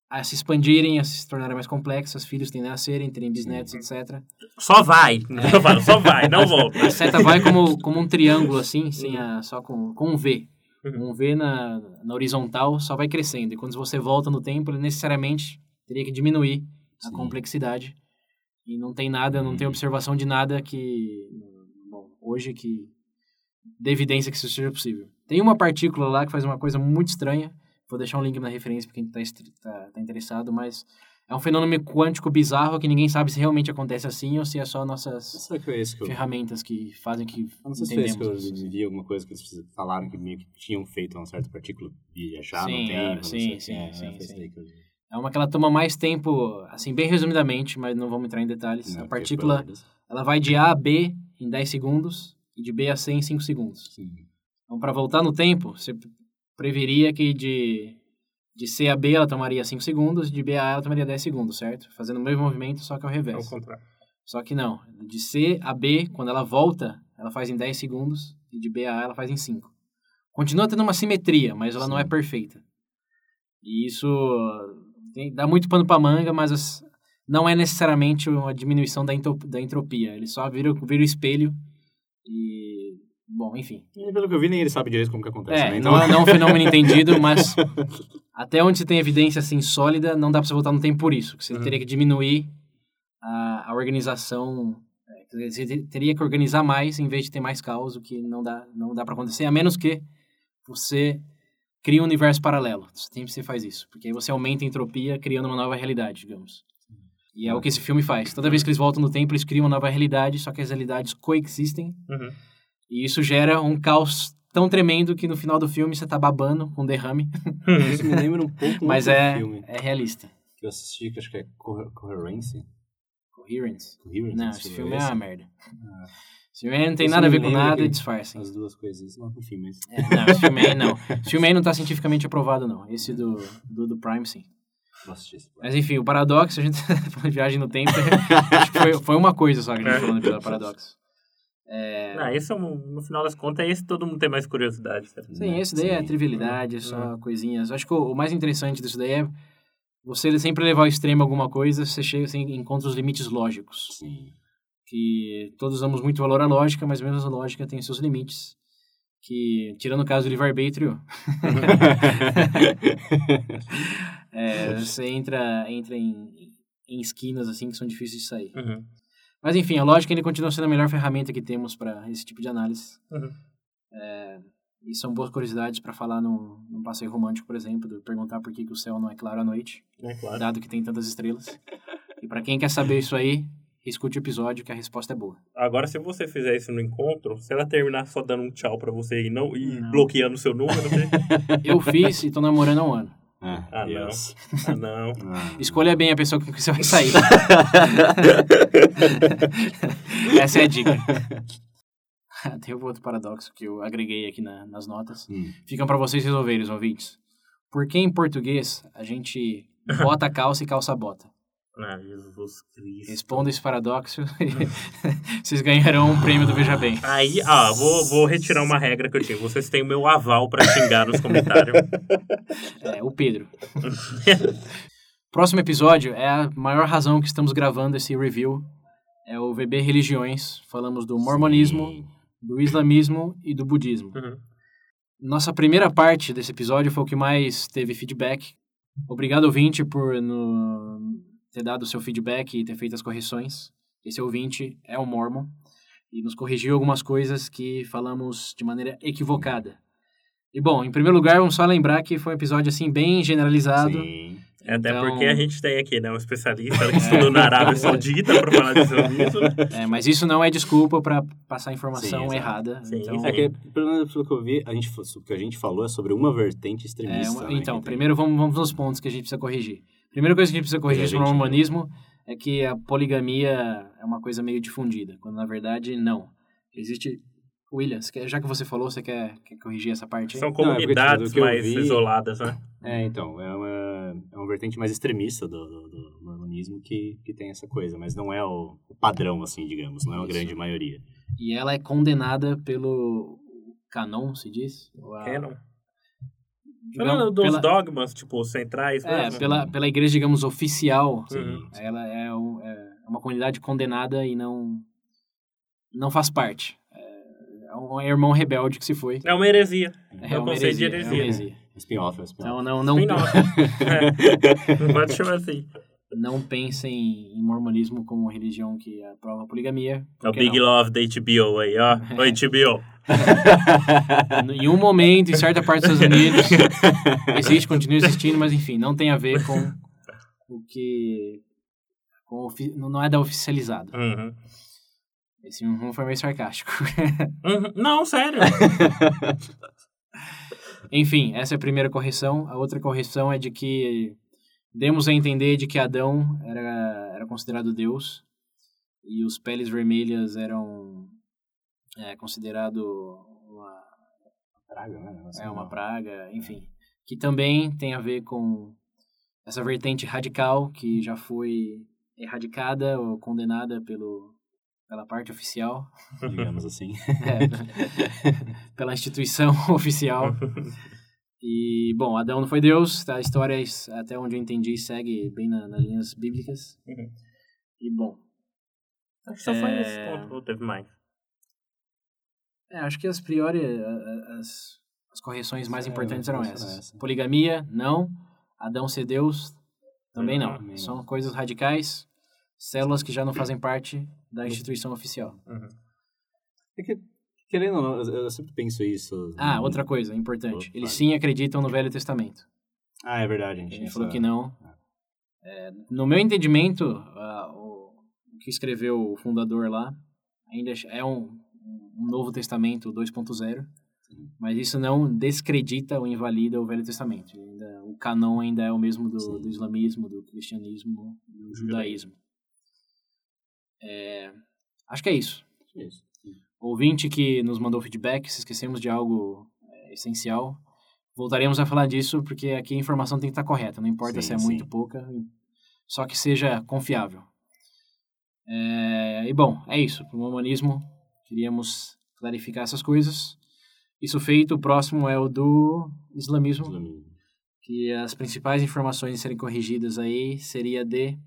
a se expandirem, a se tornarem mais complexas, filhos tendem a nascerem, terem bisnetos, etc. Só vai. Eu falo, só vai, não volta. A seta vai como, como um triângulo, assim, sem a, só com, com um V. Um V na, na horizontal só vai crescendo. E quando você volta no tempo, ele necessariamente teria que diminuir a Sim. complexidade. E não tem nada, não tem Hum. observação de nada que, bom, hoje que dê evidência que isso seja possível. Tem uma partícula lá que faz uma coisa muito estranha. Vou deixar um link na referência para quem está interessado, mas é um fenômeno quântico bizarro que ninguém sabe se realmente acontece assim ou se é só nossas que é que eu... ferramentas que fazem que Eu não sei se foi esse que eu entendemos. vi alguma coisa que eles falaram que meio que tinham feito uma certa partícula viajar Sim, no tempo. é, não sim, sei o sim. É, sim, isso sim. É uma que ela toma mais tempo, assim, bem resumidamente, mas não vamos entrar em detalhes. Não, a partícula, ela vai de A a B em 10 segundos e de B a C em 5 segundos. Sim. Então, para voltar no tempo, você preveria que de, de C a B ela tomaria 5 segundos, de B a A ela tomaria 10 segundos, certo? Fazendo o mesmo movimento, só que ao É o revés. contrário. Só que não. De C a B, quando ela volta, ela faz em 10 segundos, e de B a A ela faz em 5. Continua tendo uma simetria, mas ela não Sim. é perfeita. E isso tem- dá muito pano pra manga, mas as- não é necessariamente uma diminuição da, da entropia. Ele só vira, vira o espelho e... Bom, enfim. E pelo que eu vi, nem ele sabe direito como que acontece, É, né? não, é- não é um fenômeno entendido, mas até onde você tem evidência assim sólida, não dá pra você voltar no tempo por isso. Você Uhum. teria que diminuir a, a organização. é, Você te- teria que organizar mais em vez de ter mais caos, o que não dá, não dá para acontecer, a menos que você crie um universo paralelo. Sempre você faz isso, porque aí você aumenta a entropia criando uma nova realidade, digamos. E é o que esse filme faz. Toda vez que eles voltam no tempo, eles criam uma nova realidade, só que as realidades coexistem Uhum. e isso gera um caos tão tremendo que no final do filme você tá babando com derrame, Isso me lembra um pouco um mas é, filme é realista. que eu assisti, que acho que é Coher- Coherence. Coherence? Não, esse filme é uma merda. Ah, Esse filme aí não tem nada a ver com lembro nada e disfarça. as duas coisas. Não, enfim, mas. É, não, esse filme aí não. Esse filme aí não tá cientificamente aprovado, não. Esse do, do, do Prime, sim. Mas enfim, o paradoxo, a gente falando de viagem no tempo, acho que foi, foi uma coisa só que a gente falou no episódio do paradoxo. É, Não, esse, é um- no final das contas, esse todo mundo tem mais curiosidade. sabe? sim, esse daí é Sim. trivialidade, é só coisinhas. Acho que o, o mais interessante disso daí é você sempre levar ao extremo alguma coisa, você chega, você encontra os limites lógicos. Sim. Que todos damos muito valor à lógica, mas mesmo a lógica tem seus limites. Que, tirando o caso do livre-arbítrio, é, você entra, entra em, em esquinas assim que são difíceis de sair. Uhum. Mas enfim, a lógica ainda continua sendo a melhor ferramenta que temos para esse tipo de análise. Uhum. É, e são boas curiosidades para falar num, num passeio romântico, por exemplo, de perguntar por que, que o céu não é claro à noite, É claro. dado que tem tantas estrelas. E para quem quer saber isso aí, escute o episódio que a resposta é boa. Agora, se você fizer isso no encontro, se ela terminar só dando um tchau pra você e não e Não. bloqueando o seu número, você... Eu fiz e tô namorando há um ano. Ah, Ah, não. Ah, não. Ah, Escolha bem a pessoa com que você vai sair. Essa é a dica. Tem outro paradoxo que eu agreguei aqui na- nas notas. hum. Ficam para vocês resolverem, os ouvintes. Por que em português a gente bota calça e calça bota? Ah, Jesus Cristo. Responda esse paradoxo e vocês ganharão um prêmio do Veja Bem. Aí, ah, vou, vou retirar uma regra que eu tinha. Vocês têm o meu aval pra xingar nos comentários. É, o Pedro. Próximo episódio é a maior razão que estamos gravando esse review. É o VB Religiões. Falamos do mormonismo, Sim. Do islamismo e do budismo. Uhum. Nossa primeira parte desse episódio foi o que mais teve feedback. Obrigado, ouvinte, por no- ter dado o seu feedback e ter feito as correções. Esse ouvinte é o Mormon e nos corrigiu algumas coisas que falamos de maneira equivocada. E bom, em primeiro lugar, vamos só lembrar que foi um episódio assim bem generalizado. Sim. Até Então- porque a gente tem aqui, né, um especialista que estudou na Arábia Saudita pra falar de islamismo. É, mas isso não é desculpa para passar informação Sim, errada. Sim, então, sim. É que, pelo que eu vi, a gente, o que a gente falou é sobre uma vertente É, extremista. uma- né, então, tem. primeiro vamos, vamos nos pontos que a gente precisa corrigir. Primeira coisa que a gente precisa corrigir sobre o mormonismo é que a poligamia é uma coisa meio difundida, quando na verdade não. Existe. Williams, já que você falou, você quer, quer corrigir essa parte aí? São Não, é comunidades que eu mais vi- isoladas, né? É, então, é uma, é uma vertente mais extremista do, do, do mormonismo que, que tem essa coisa, mas não é o, o padrão, assim, digamos, não é a Isso. grande maioria. E ela é condenada pelo canon, se diz? A- Canon. digamos, Falando dos pela, dogmas, tipo, centrais, é, mesmo. pela, pela igreja, digamos, oficial. Uhum. Ela é, um- é uma comunidade condenada e não, não faz parte. É, é um irmão rebelde que se foi. É uma heresia. É É o uma conceito de heresia. É uma heresia. Spin-off, é spin-off. Então não, não, Spin-off. É. Não pode chamar assim. não pensem em mormonismo como religião que aprova a poligamia. É o Big não. Love da HBO aí, ó. Oi, HBO. Em um momento, em certa parte dos Estados Unidos, existe, continua existindo, mas enfim, não tem a ver com o que... Com não é da oficializada. Uhum. Esse um foi meio sarcástico. Uhum. Não, sério. Enfim, essa é a primeira correção. A outra correção é de que demos a entender de que Adão era, era considerado Deus e os peles vermelhas eram é, considerado uma, Praga, né? É, uma praga, enfim. Que também tem a ver com essa vertente radical que já foi erradicada ou condenada pelo, pela parte oficial, digamos assim. é, pela instituição oficial. E, bom, Adão não foi Deus, tá? a história, até onde eu entendi, segue bem na, nas linhas bíblicas. Uhum. E, bom, Acho que só foi É. nesse ponto, ou teve mais. é, acho que as priori, as, as correções mais É, importantes eram essa era essas. essa. Poligamia, não. Adão ser Deus, também não. Também não. São coisas radicais, células que já não fazem parte da instituição oficial. Uhum. É que, querendo ou não, eu, sempre penso isso. Ah, outra coisa importante. Eles sim acreditam no Velho Testamento. Ah, é verdade, gente. essa- falou que não. É, no meu entendimento, ah, o, o que escreveu o fundador lá ainda é um, um Novo Testamento 2.0, mas isso não descredita ou invalida o Velho Testamento. Ainda, o canon ainda é o mesmo do, do islamismo, do cristianismo, do judaísmo. É, acho que é isso. É isso. Ouvinte que nos mandou feedback, se esquecemos de algo é, essencial, voltaremos a falar disso, porque aqui a informação tem que estar correta, não importa Sim, se é sim. muito pouca, só que seja confiável. É, e bom, é isso. Para o humanismo, queríamos clarificar essas coisas. Isso feito, o próximo é o do islamismo, Islamismo. que as principais informações serem corrigidas aí seria de...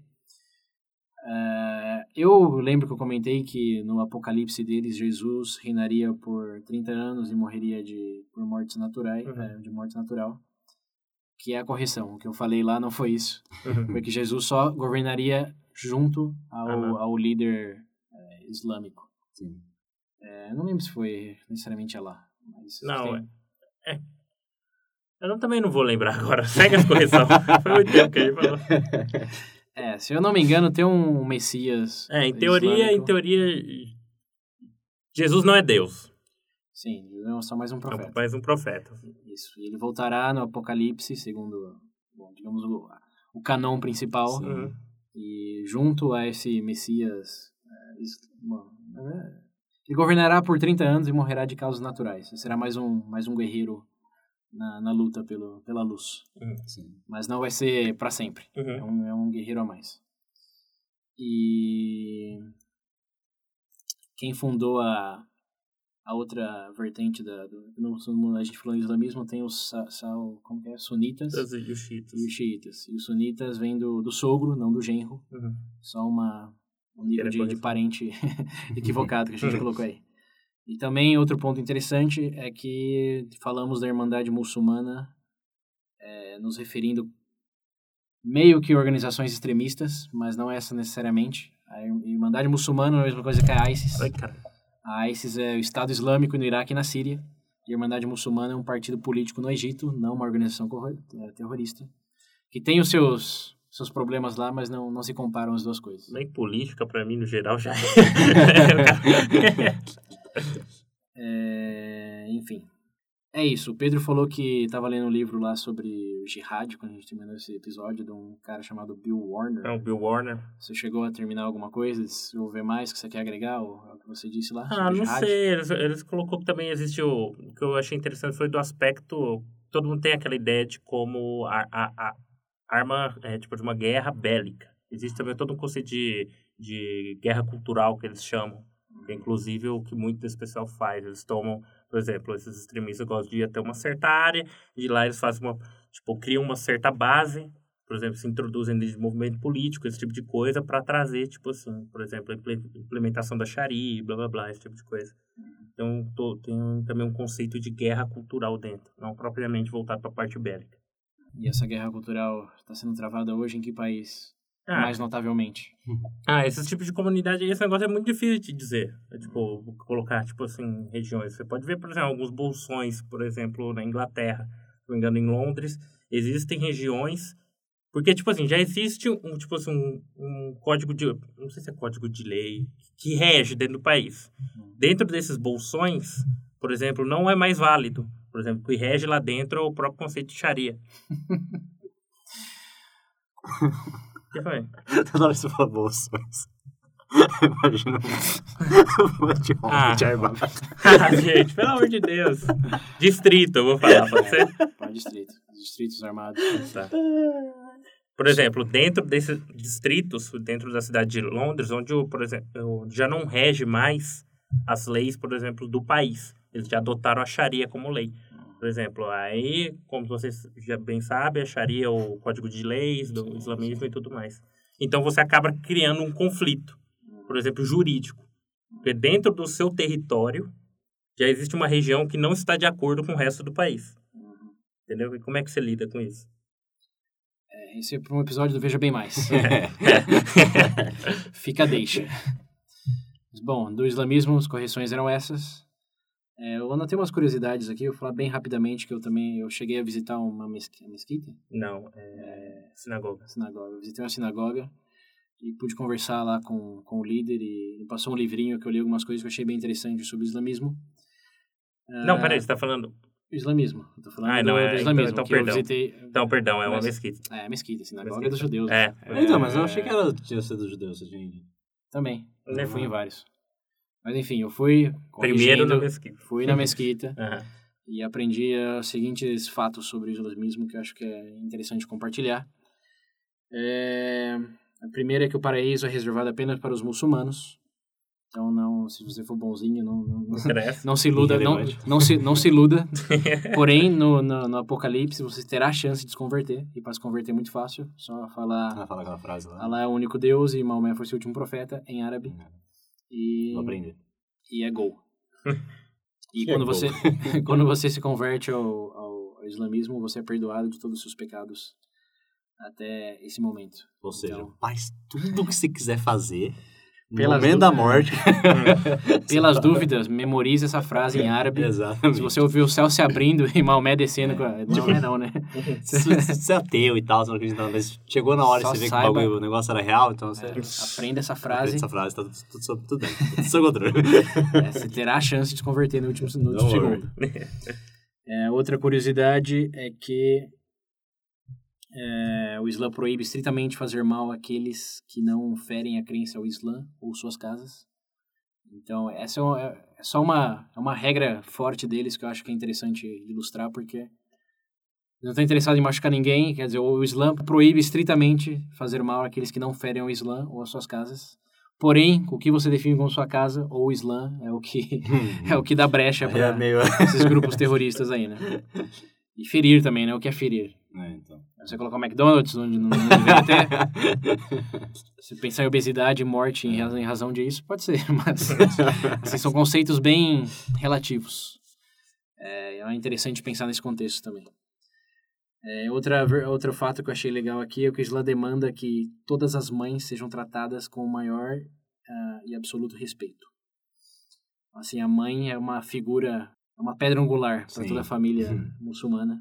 eh, eu lembro que eu comentei que no apocalipse deles, Jesus reinaria por 30 anos e morreria de, por mortes naturais, Uhum. eh, de morte natural. Que é a correção. O que eu falei lá não foi isso. Uhum. Foi que Jesus só governaria junto ao, Aham. ao líder eh, islâmico. Sim. Eh, não lembro se foi necessariamente Allah. Mas Não, tem- é. é. Eu não- também não vou lembrar agora. Segue as correções. Foi muito tempo que a gente falou. É, se eu não me engano, tem um Messias. É, em teoria, em islâmico. teoria, Jesus não é Deus. Sim, ele é só mais um É profeta. mais um profeta. Isso. E ele voltará no Apocalipse, segundo, bom, digamos, o, o canon principal. Sim. Uhum. E junto a esse Messias, é, bom, é, ele governará por 30 anos e morrerá de causas naturais. Será mais um, mais um guerreiro na, na luta pelo, pela luz. Sim. Mas não vai ser para sempre. É Uhum. um, é um guerreiro a mais. E quem fundou a, a outra vertente da, do, no, no- a gente falou em islamismo, tem os sa, sal, como é? sunitas Os e os chiitas. e os xiitas. E os sunitas vêm do, do sogro, não do genro. Uhum. Só uma, um nível de, de correção. parente equivocado que a gente colocou aí. E também outro ponto interessante é que falamos da Irmandade Muçulmana é, nos referindo meio que organizações extremistas, mas não essa necessariamente. A Ir- Irmandade Muçulmana é a mesma coisa que a ISIS. Ai. A ISIS é o Estado Islâmico no Iraque e na Síria. E a Irmandade Muçulmana é um partido político no Egito, não uma organização eh, terrorista. Que tem os seus, seus problemas lá, mas não, não se comparam as duas coisas. Nem política, pra mim, no geral, já é. Enfim. É isso. O Pedro falou que estava lendo um livro lá sobre o jihad, quando a gente terminou esse episódio, de um cara chamado Bill Warner. É o Bill Warner. Você chegou a terminar alguma coisa? Se houver mais que você quer agregar, ou é o que você disse lá? Ah, não sei. Eles, eles colocou que também existe o... O que eu achei interessante foi do aspecto... Todo mundo tem aquela ideia de como a, a, a arma é tipo de uma guerra bélica. Existe também todo um conceito de, de guerra cultural que eles chamam. Que é inclusive o que muito desse pessoal faz. Eles tomam, por exemplo, esses extremistas gostam de ir até uma certa área, e lá eles fazem uma, tipo, criam uma certa base, por exemplo, se introduzem dentro de movimento político, esse tipo de coisa, para trazer, tipo assim, por exemplo, a imple- implementação da Sharia, blá blá blá, esse tipo de coisa. Então, tô, tem também um conceito de guerra cultural dentro, não propriamente voltado para a parte bélica. E essa guerra cultural está sendo travada hoje em que país? Ah, Mais notavelmente. Ah, esse tipo de comunidade, esse negócio é muito difícil de dizer. É, tipo, colocar, tipo assim, regiões. Você pode ver, por exemplo, alguns bolsões, por exemplo, na Inglaterra, se não me engano, em Londres, existem regiões. Porque, tipo assim, já existe um, tipo assim, um, um código de. Não sei se é código de lei, que rege dentro do país. Dentro desses bolsões, por exemplo, não é mais válido. Por exemplo, o que rege lá dentro é o próprio conceito de Sharia. O que foi? Toda hora que você fala bolsões. Imagina de Ah. de arma. Ah, gente, pelo amor de Deus. Distrito, eu vou falar, pode ser? Para distrito. Distritos armados. Tá. Por exemplo, dentro desses distritos, dentro da cidade de Londres, onde, o, por exemplo, já não rege mais as leis, por exemplo, do país. Eles já adotaram a Sharia como lei. Por exemplo, aí, como vocês já bem sabem, a Sharia é o código de leis do islamismo e tudo mais. Então, você acaba criando um conflito, por exemplo, jurídico. Porque dentro do seu território, já existe uma região que não está de acordo com o resto do país. Entendeu? E como é que você lida com isso? É, esse é para um episódio do Veja Bem Mais. Fica deixa. Mas, bom, do islamismo, as correções eram essas. É, eu anotei umas curiosidades aqui, eu vou falar bem rapidamente que eu também eu cheguei a visitar uma mesqui- mesquita, Não, é sinagoga. sinagoga. Eu visitei uma sinagoga e pude conversar lá com, com o líder e passou um livrinho que eu li algumas coisas que eu achei bem interessantes sobre o islamismo. Não, Ah, peraí, você tá falando... Islamismo. Eu tô falando Ah, do, não, é, do então- islamismo, então eu perdão. visitei... Então, perdão, é uma Mas- mesquita. É, mesquita, sinagoga Mesquita. dos judeus. É. Então, mas eu achei que era, tinha sido judeu, você tinha ido. Também. Eu fui em vários. Mas enfim, eu fui Primeiro na mesquita. fui na mesquita Aham. e aprendi os seguintes fatos sobre o islamismo que eu acho que é interessante compartilhar. É, a primeira é que o paraíso é reservado apenas para os muçulmanos. Então, não, se você for bonzinho, não, não, Não não se iluda, não, não, se, não se iluda. Porém, no, no, no Apocalipse, você terá a chance de se converter. E para se converter é muito fácil. Só falar, Ah, fala aquela frase lá. Allah é o único Deus e Maomé foi seu último profeta, em árabe. E, Vou aprender. e é gol. E é quando gol. você, quando você se converte ao, ao, ao islamismo, você é perdoado de todos os seus pecados até esse momento. Ou seja, Então- faz tudo o que você quiser fazer. Pelas momento da dúvidas. morte. Pelas dúvidas, memorize essa frase em árabe. Exatamente. Se você ouvir o céu se abrindo e Maomé descendo a... Maomé não, né? Se você é ateu e tal, você não acredita, mas chegou na hora Só e você vê que o, bagulho, o negócio era real, então você. É, aprenda essa frase, Essa frase tá tudo, sob- tudo bem. Tudo sob controle. é, você terá a chance de se converter no último, no último segundo. É, outra curiosidade é que é, o Islã proíbe estritamente fazer mal àqueles que não ferem a crença ao Islã ou suas casas. Então, essa é, uma- é só uma, é uma regra forte deles que eu acho que é interessante ilustrar, porque não estão interessados em machucar ninguém, quer dizer, o Islã proíbe estritamente fazer mal àqueles que não ferem ao Islã ou às suas casas. Porém, o que você define como sua casa ou o Islã é o que, é o que dá brecha É para meio. esses grupos terroristas aí, né? E ferir também, né? O que é ferir? É, então. Você colocar o McDonald's onde não, não deveria ter. Se pensar em obesidade e morte em razão, em razão disso, pode ser, mas assim, são conceitos bem relativos. É, é interessante pensar nesse contexto também. É, outra, outro fato que eu achei legal aqui é que o Islã demanda que todas as mães sejam tratadas com o maior ah, e absoluto respeito. Assim, a mãe é uma figura, é uma pedra angular para Sim. toda a família Uhum. muçulmana.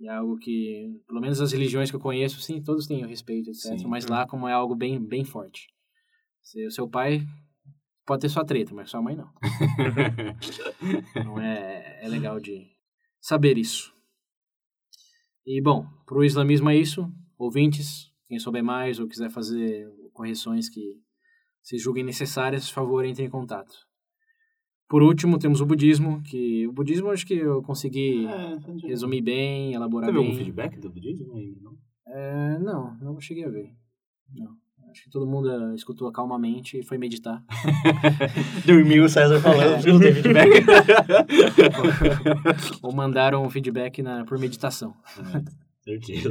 E é algo que, pelo menos as religiões que eu conheço, sim, todos têm o respeito, etc. Sim. Mas lá, como é algo bem, bem forte. Se- O seu pai pode ter sua treta, mas sua mãe não. Não é, é legal de saber isso. E, bom, para o islamismo é isso. Ouvintes, quem souber mais ou quiser fazer correções que se julguem necessárias, por favor, entre em contato. Por último, temos o budismo, que o budismo eu acho que eu consegui É, resumir bem, elaborar Teve algum bem. feedback do budismo? Não lembro, não. É, não, não cheguei a ver. Não. Acho que todo mundo eh, escutou calmamente e foi meditar. Dormiu o César falando, não teve feedback. ou mandaram um feedback na, por meditação. Certeza.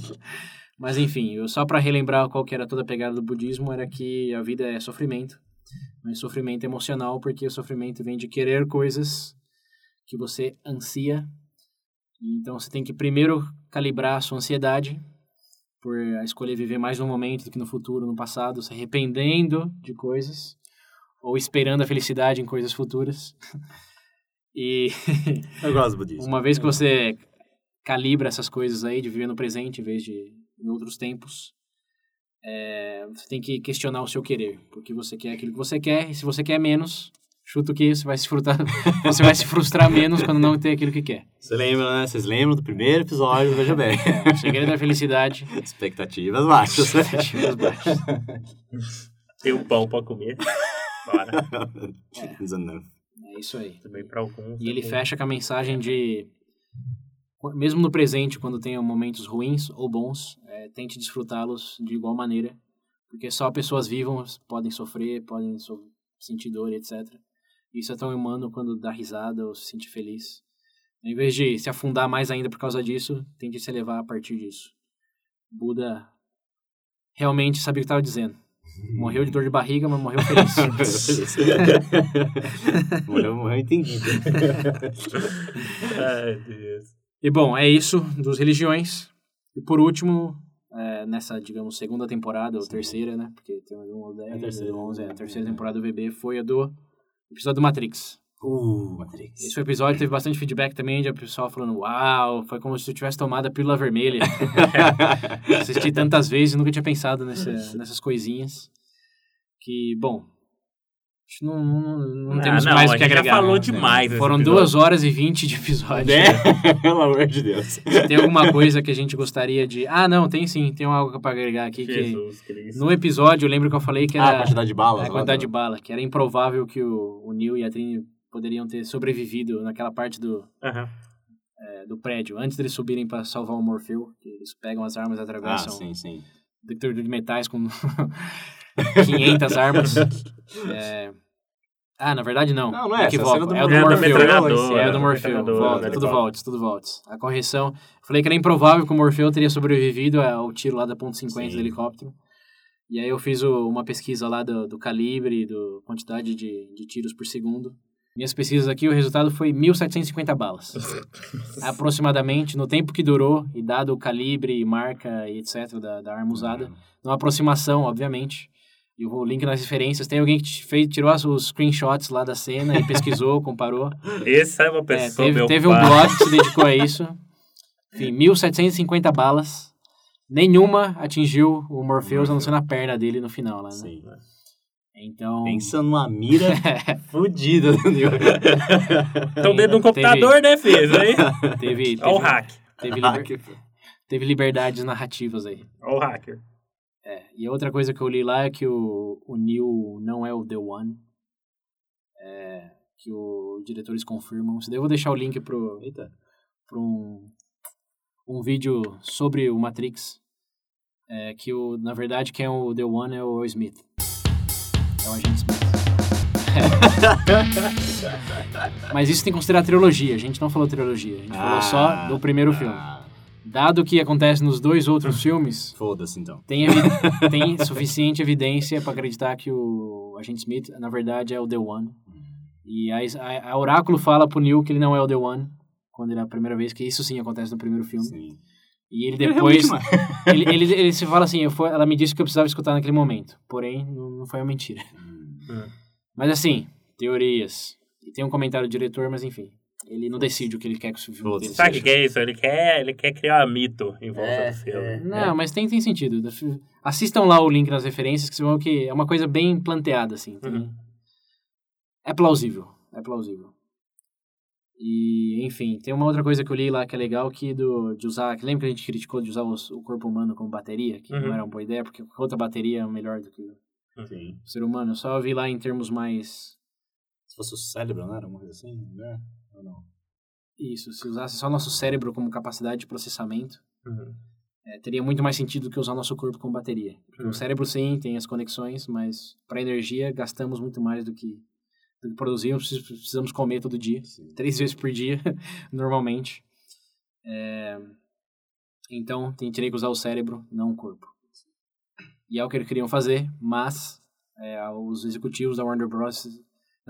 Mas enfim, eu, só para relembrar qual que era toda a pegada do budismo, era que a vida é sofrimento. Mas sofrimento emocional, porque o sofrimento vem de querer coisas que você ansia. Então você tem que primeiro calibrar a sua ansiedade por escolher viver mais no momento do que no futuro, no passado, se arrependendo de coisas ou esperando a felicidade em coisas futuras. E Eu gosto budismo. uma vez que você calibra essas coisas aí de viver no presente em vez de em outros tempos, é, você tem que questionar o seu querer, porque você quer aquilo que você quer, e se você quer menos, chuto que você vai se frustrar, você vai se frustrar menos quando não ter aquilo que quer. Você lembra, né? Vocês lembram do primeiro episódio, veja bem. O segredo da felicidade Expectativas baixas. expectativas baixas. Tem um pão pra comer. Bora. Enough. É isso aí. Também pra alguns. E ele tem- fecha com a mensagem de, mesmo no presente, quando tenha momentos ruins ou bons, é, tente desfrutá-los de igual maneira, porque só pessoas vivas podem sofrer, podem so sentir dor, etc. Isso é tão humano quando dá risada ou se sentir feliz. Em vez de se afundar mais ainda por causa disso, tente se elevar a partir disso. Buda realmente sabia o que estava dizendo. Morreu de dor de barriga, mas morreu feliz. morreu, morreu entendido. Ai, Deus. E bom, é isso dos religiões. E por último, é, nessa, digamos, segunda temporada, ou Sim. terceira, né? Porque tem um dez, É a terceira. 11, é, a terceira temporada do VB foi a do episódio do Matrix. Uh, Matrix. Esse episódio teve bastante feedback também de pessoal falando, uau, foi como se eu tivesse tomado a pílula vermelha. Assisti tantas vezes e nunca tinha pensado nessa, nessas coisinhas. Que, bom, Que não, não, não Ah, temos não, mais o que gente já agregar. falou né? demais nesse Foram episódio. duas horas e vinte de episódio. Né? Pelo amor de Deus. Tem alguma coisa que a gente gostaria de... Ah, não, tem sim. Tem algo pra agregar aqui que... Jesus Cristo. No episódio, eu lembro que eu falei que Ah, era... a quantidade de balas. a lá quantidade do- de bala. Que era improvável que o, o Neil e a Trini poderiam ter sobrevivido naquela parte do, Aham. é, do prédio. Antes deles subirem pra salvar o Morpheu. Que eles pegam as armas e Ah, atravessam sim, sim. detector de metais com 500 armas. É... Ah, na verdade não. Não, não é essa, a cena do É o do É, da Morpheu. metralhadora, É o do da Morpheu. metralhadora, Volta, do tudo volta, tudo volta. A correção. Falei que era improvável que o Morpheu teria sobrevivido ao tiro lá da ponto .50 Sim. do helicóptero. E aí eu fiz o- uma pesquisa lá do, do calibre, do quantidade de, de tiros por segundo. Minhas pesquisas aqui, o resultado foi 1.750 balas. Aproximadamente, no tempo que durou, e dado o calibre, marca e etc. da, da arma usada, numa aproximação, obviamente. E o link nas referências. Tem alguém que te- fez, tirou as- os screenshots lá da cena e pesquisou, comparou. Esse é uma É, pessoa, teve meu teve um blog que se dedicou a isso. Enfim, 1.750 balas. Nenhuma atingiu o Morpheus, a não ser na perna dele no final lá, né? Sim. Então... Pensando numa mira fodida do Neil. Então dentro de um Teve- computador, né, fez? Aí, Teve, Olha o teve, hack. teve, liber- teve liberdades narrativas aí. Olha o hacker. É, e a outra coisa que eu li lá é que o, o Neil não é o The One. É, que os diretores confirmam. Isso daí eu vou deixar o link pro, Eita. pro um, um vídeo sobre o Matrix. É, que, o, na verdade, quem é o The One é o Smith. É o agente Smith. Mas isso tem que considerar trilogia. A gente não falou trilogia. A gente falou só do primeiro filme. Dado o que acontece nos dois outros filmes, Foda-se, então. tem, evi- tem suficiente evidência para acreditar que o agente Smith, na verdade, é o The One. E a, a, a Oráculo fala pro Neil que ele não é o The One, quando ele é a primeira vez, que isso sim acontece no primeiro filme. Sim. E ele Ele depois. é. ele, ele, ele se fala assim: eu fui- ela me disse que eu precisava escutar naquele momento. Porém, não, não foi uma mentira. Hum. Mas assim, teorias. E tem um comentário do diretor, mas enfim. Ele não decide o que ele quer que o filme Foda-se. dele Sabe o seja. que é isso? Ele quer, ele quer criar um mito em volta É, do filme. é. Não, mas tem, tem sentido. Assistam lá o link nas referências, que vocês vão ver que é uma coisa bem planteada, assim. Uhum. É plausível. É plausível. E, enfim, tem uma outra coisa que eu li lá que é legal, que do, de usar... Que lembra que a gente criticou de usar os- o corpo humano como bateria? Que Uhum. não era uma boa ideia, porque outra bateria é melhor do que o Sim. ser humano. Eu só vi lá em termos mais... Se fosse o cérebro, não era uma coisa assim? Melhor? Ou não? Isso, se usasse só nosso cérebro como capacidade de processamento, Uhum. é, teria muito mais sentido do que usar nosso corpo como bateria. Uhum. o cérebro, sim, tem as conexões, mas para energia gastamos muito mais do que, do que produzimos. Precis- Precisamos comer todo dia, Sim. três vezes por dia, normalmente. É, então, teria que usar o cérebro, não o corpo. E é o que eles queriam fazer, mas é, os executivos da Warner Bros.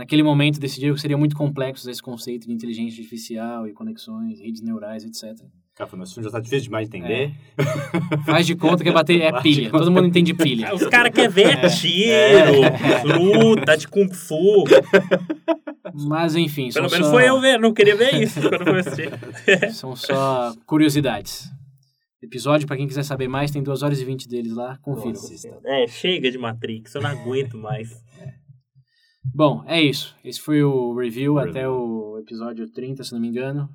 Naquele momento decidiram que seria muito complexo esse conceito de inteligência artificial e conexões, redes neurais, etc. Cara, mas o filme já tá difícil demais de entender. Faz de conta que é bater é pilha. conta Todo mundo entende pilha. Os caras querem ver tiro, luta de Kung Fu. Mas enfim, Pelo menos só, foi eu ver, não queria ver isso quando eu assisti. são só curiosidades. Episódio, pra quem quiser saber mais, tem 2 horas e 20 deles lá, confiram. Nossa. É, chega de Matrix, eu não aguento mais. Bom, é isso. Esse foi o review, até o episódio 30, se não me engano,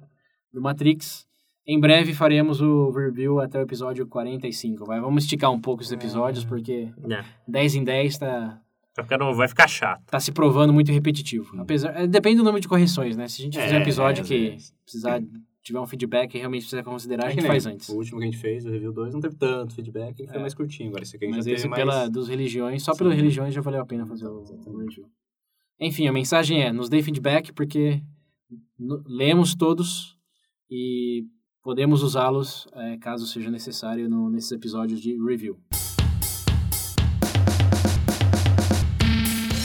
do Matrix. Em breve faremos o review até o episódio 45. Vai, vamos esticar um pouco esses episódios, porque É, 10 em 10 tá, tá vai ficar chato. tá se provando muito repetitivo. Apesar, é, depende do número de correções, né? Se a gente fizer um É, episódio é, que é. precisar tiver um feedback e realmente precisa considerar, a É que gente nem faz antes. O último que a gente fez, o review 2, não teve tanto feedback, ele foi É. mais curtinho. Agora esse aqui a gente Mas já esse teve mais... pela dos religiões, só Sim. pelas religiões já valeu a pena fazer o, o review. Enfim, a mensagem é, nos dê feedback porque lemos todos e podemos usá-los é, caso seja necessário no- nesses episódios de review.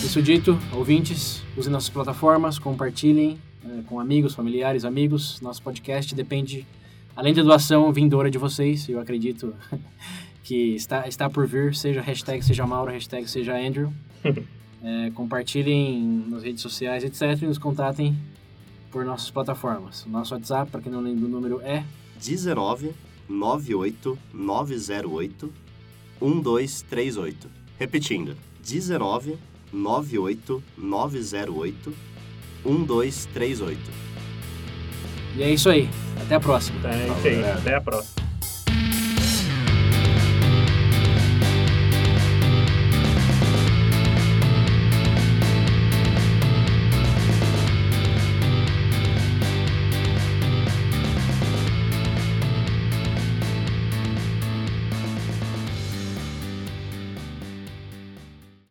Isso dito, ouvintes, usem nossas plataformas, compartilhem é, com amigos, familiares, amigos. Nosso podcast depende, além da doação vindoura de vocês, eu acredito que está, está por vir, seja hashtag seja Mauro, hashtag seja Andrew. É, compartilhem nas redes sociais, etc. E nos contatem por nossas plataformas. O nosso WhatsApp, para quem não lembra o número, é 19 98 908 1238. Repetindo, 19 98 908 1238. E é isso aí. Até a próxima. Então é isso aí. Até a próxima.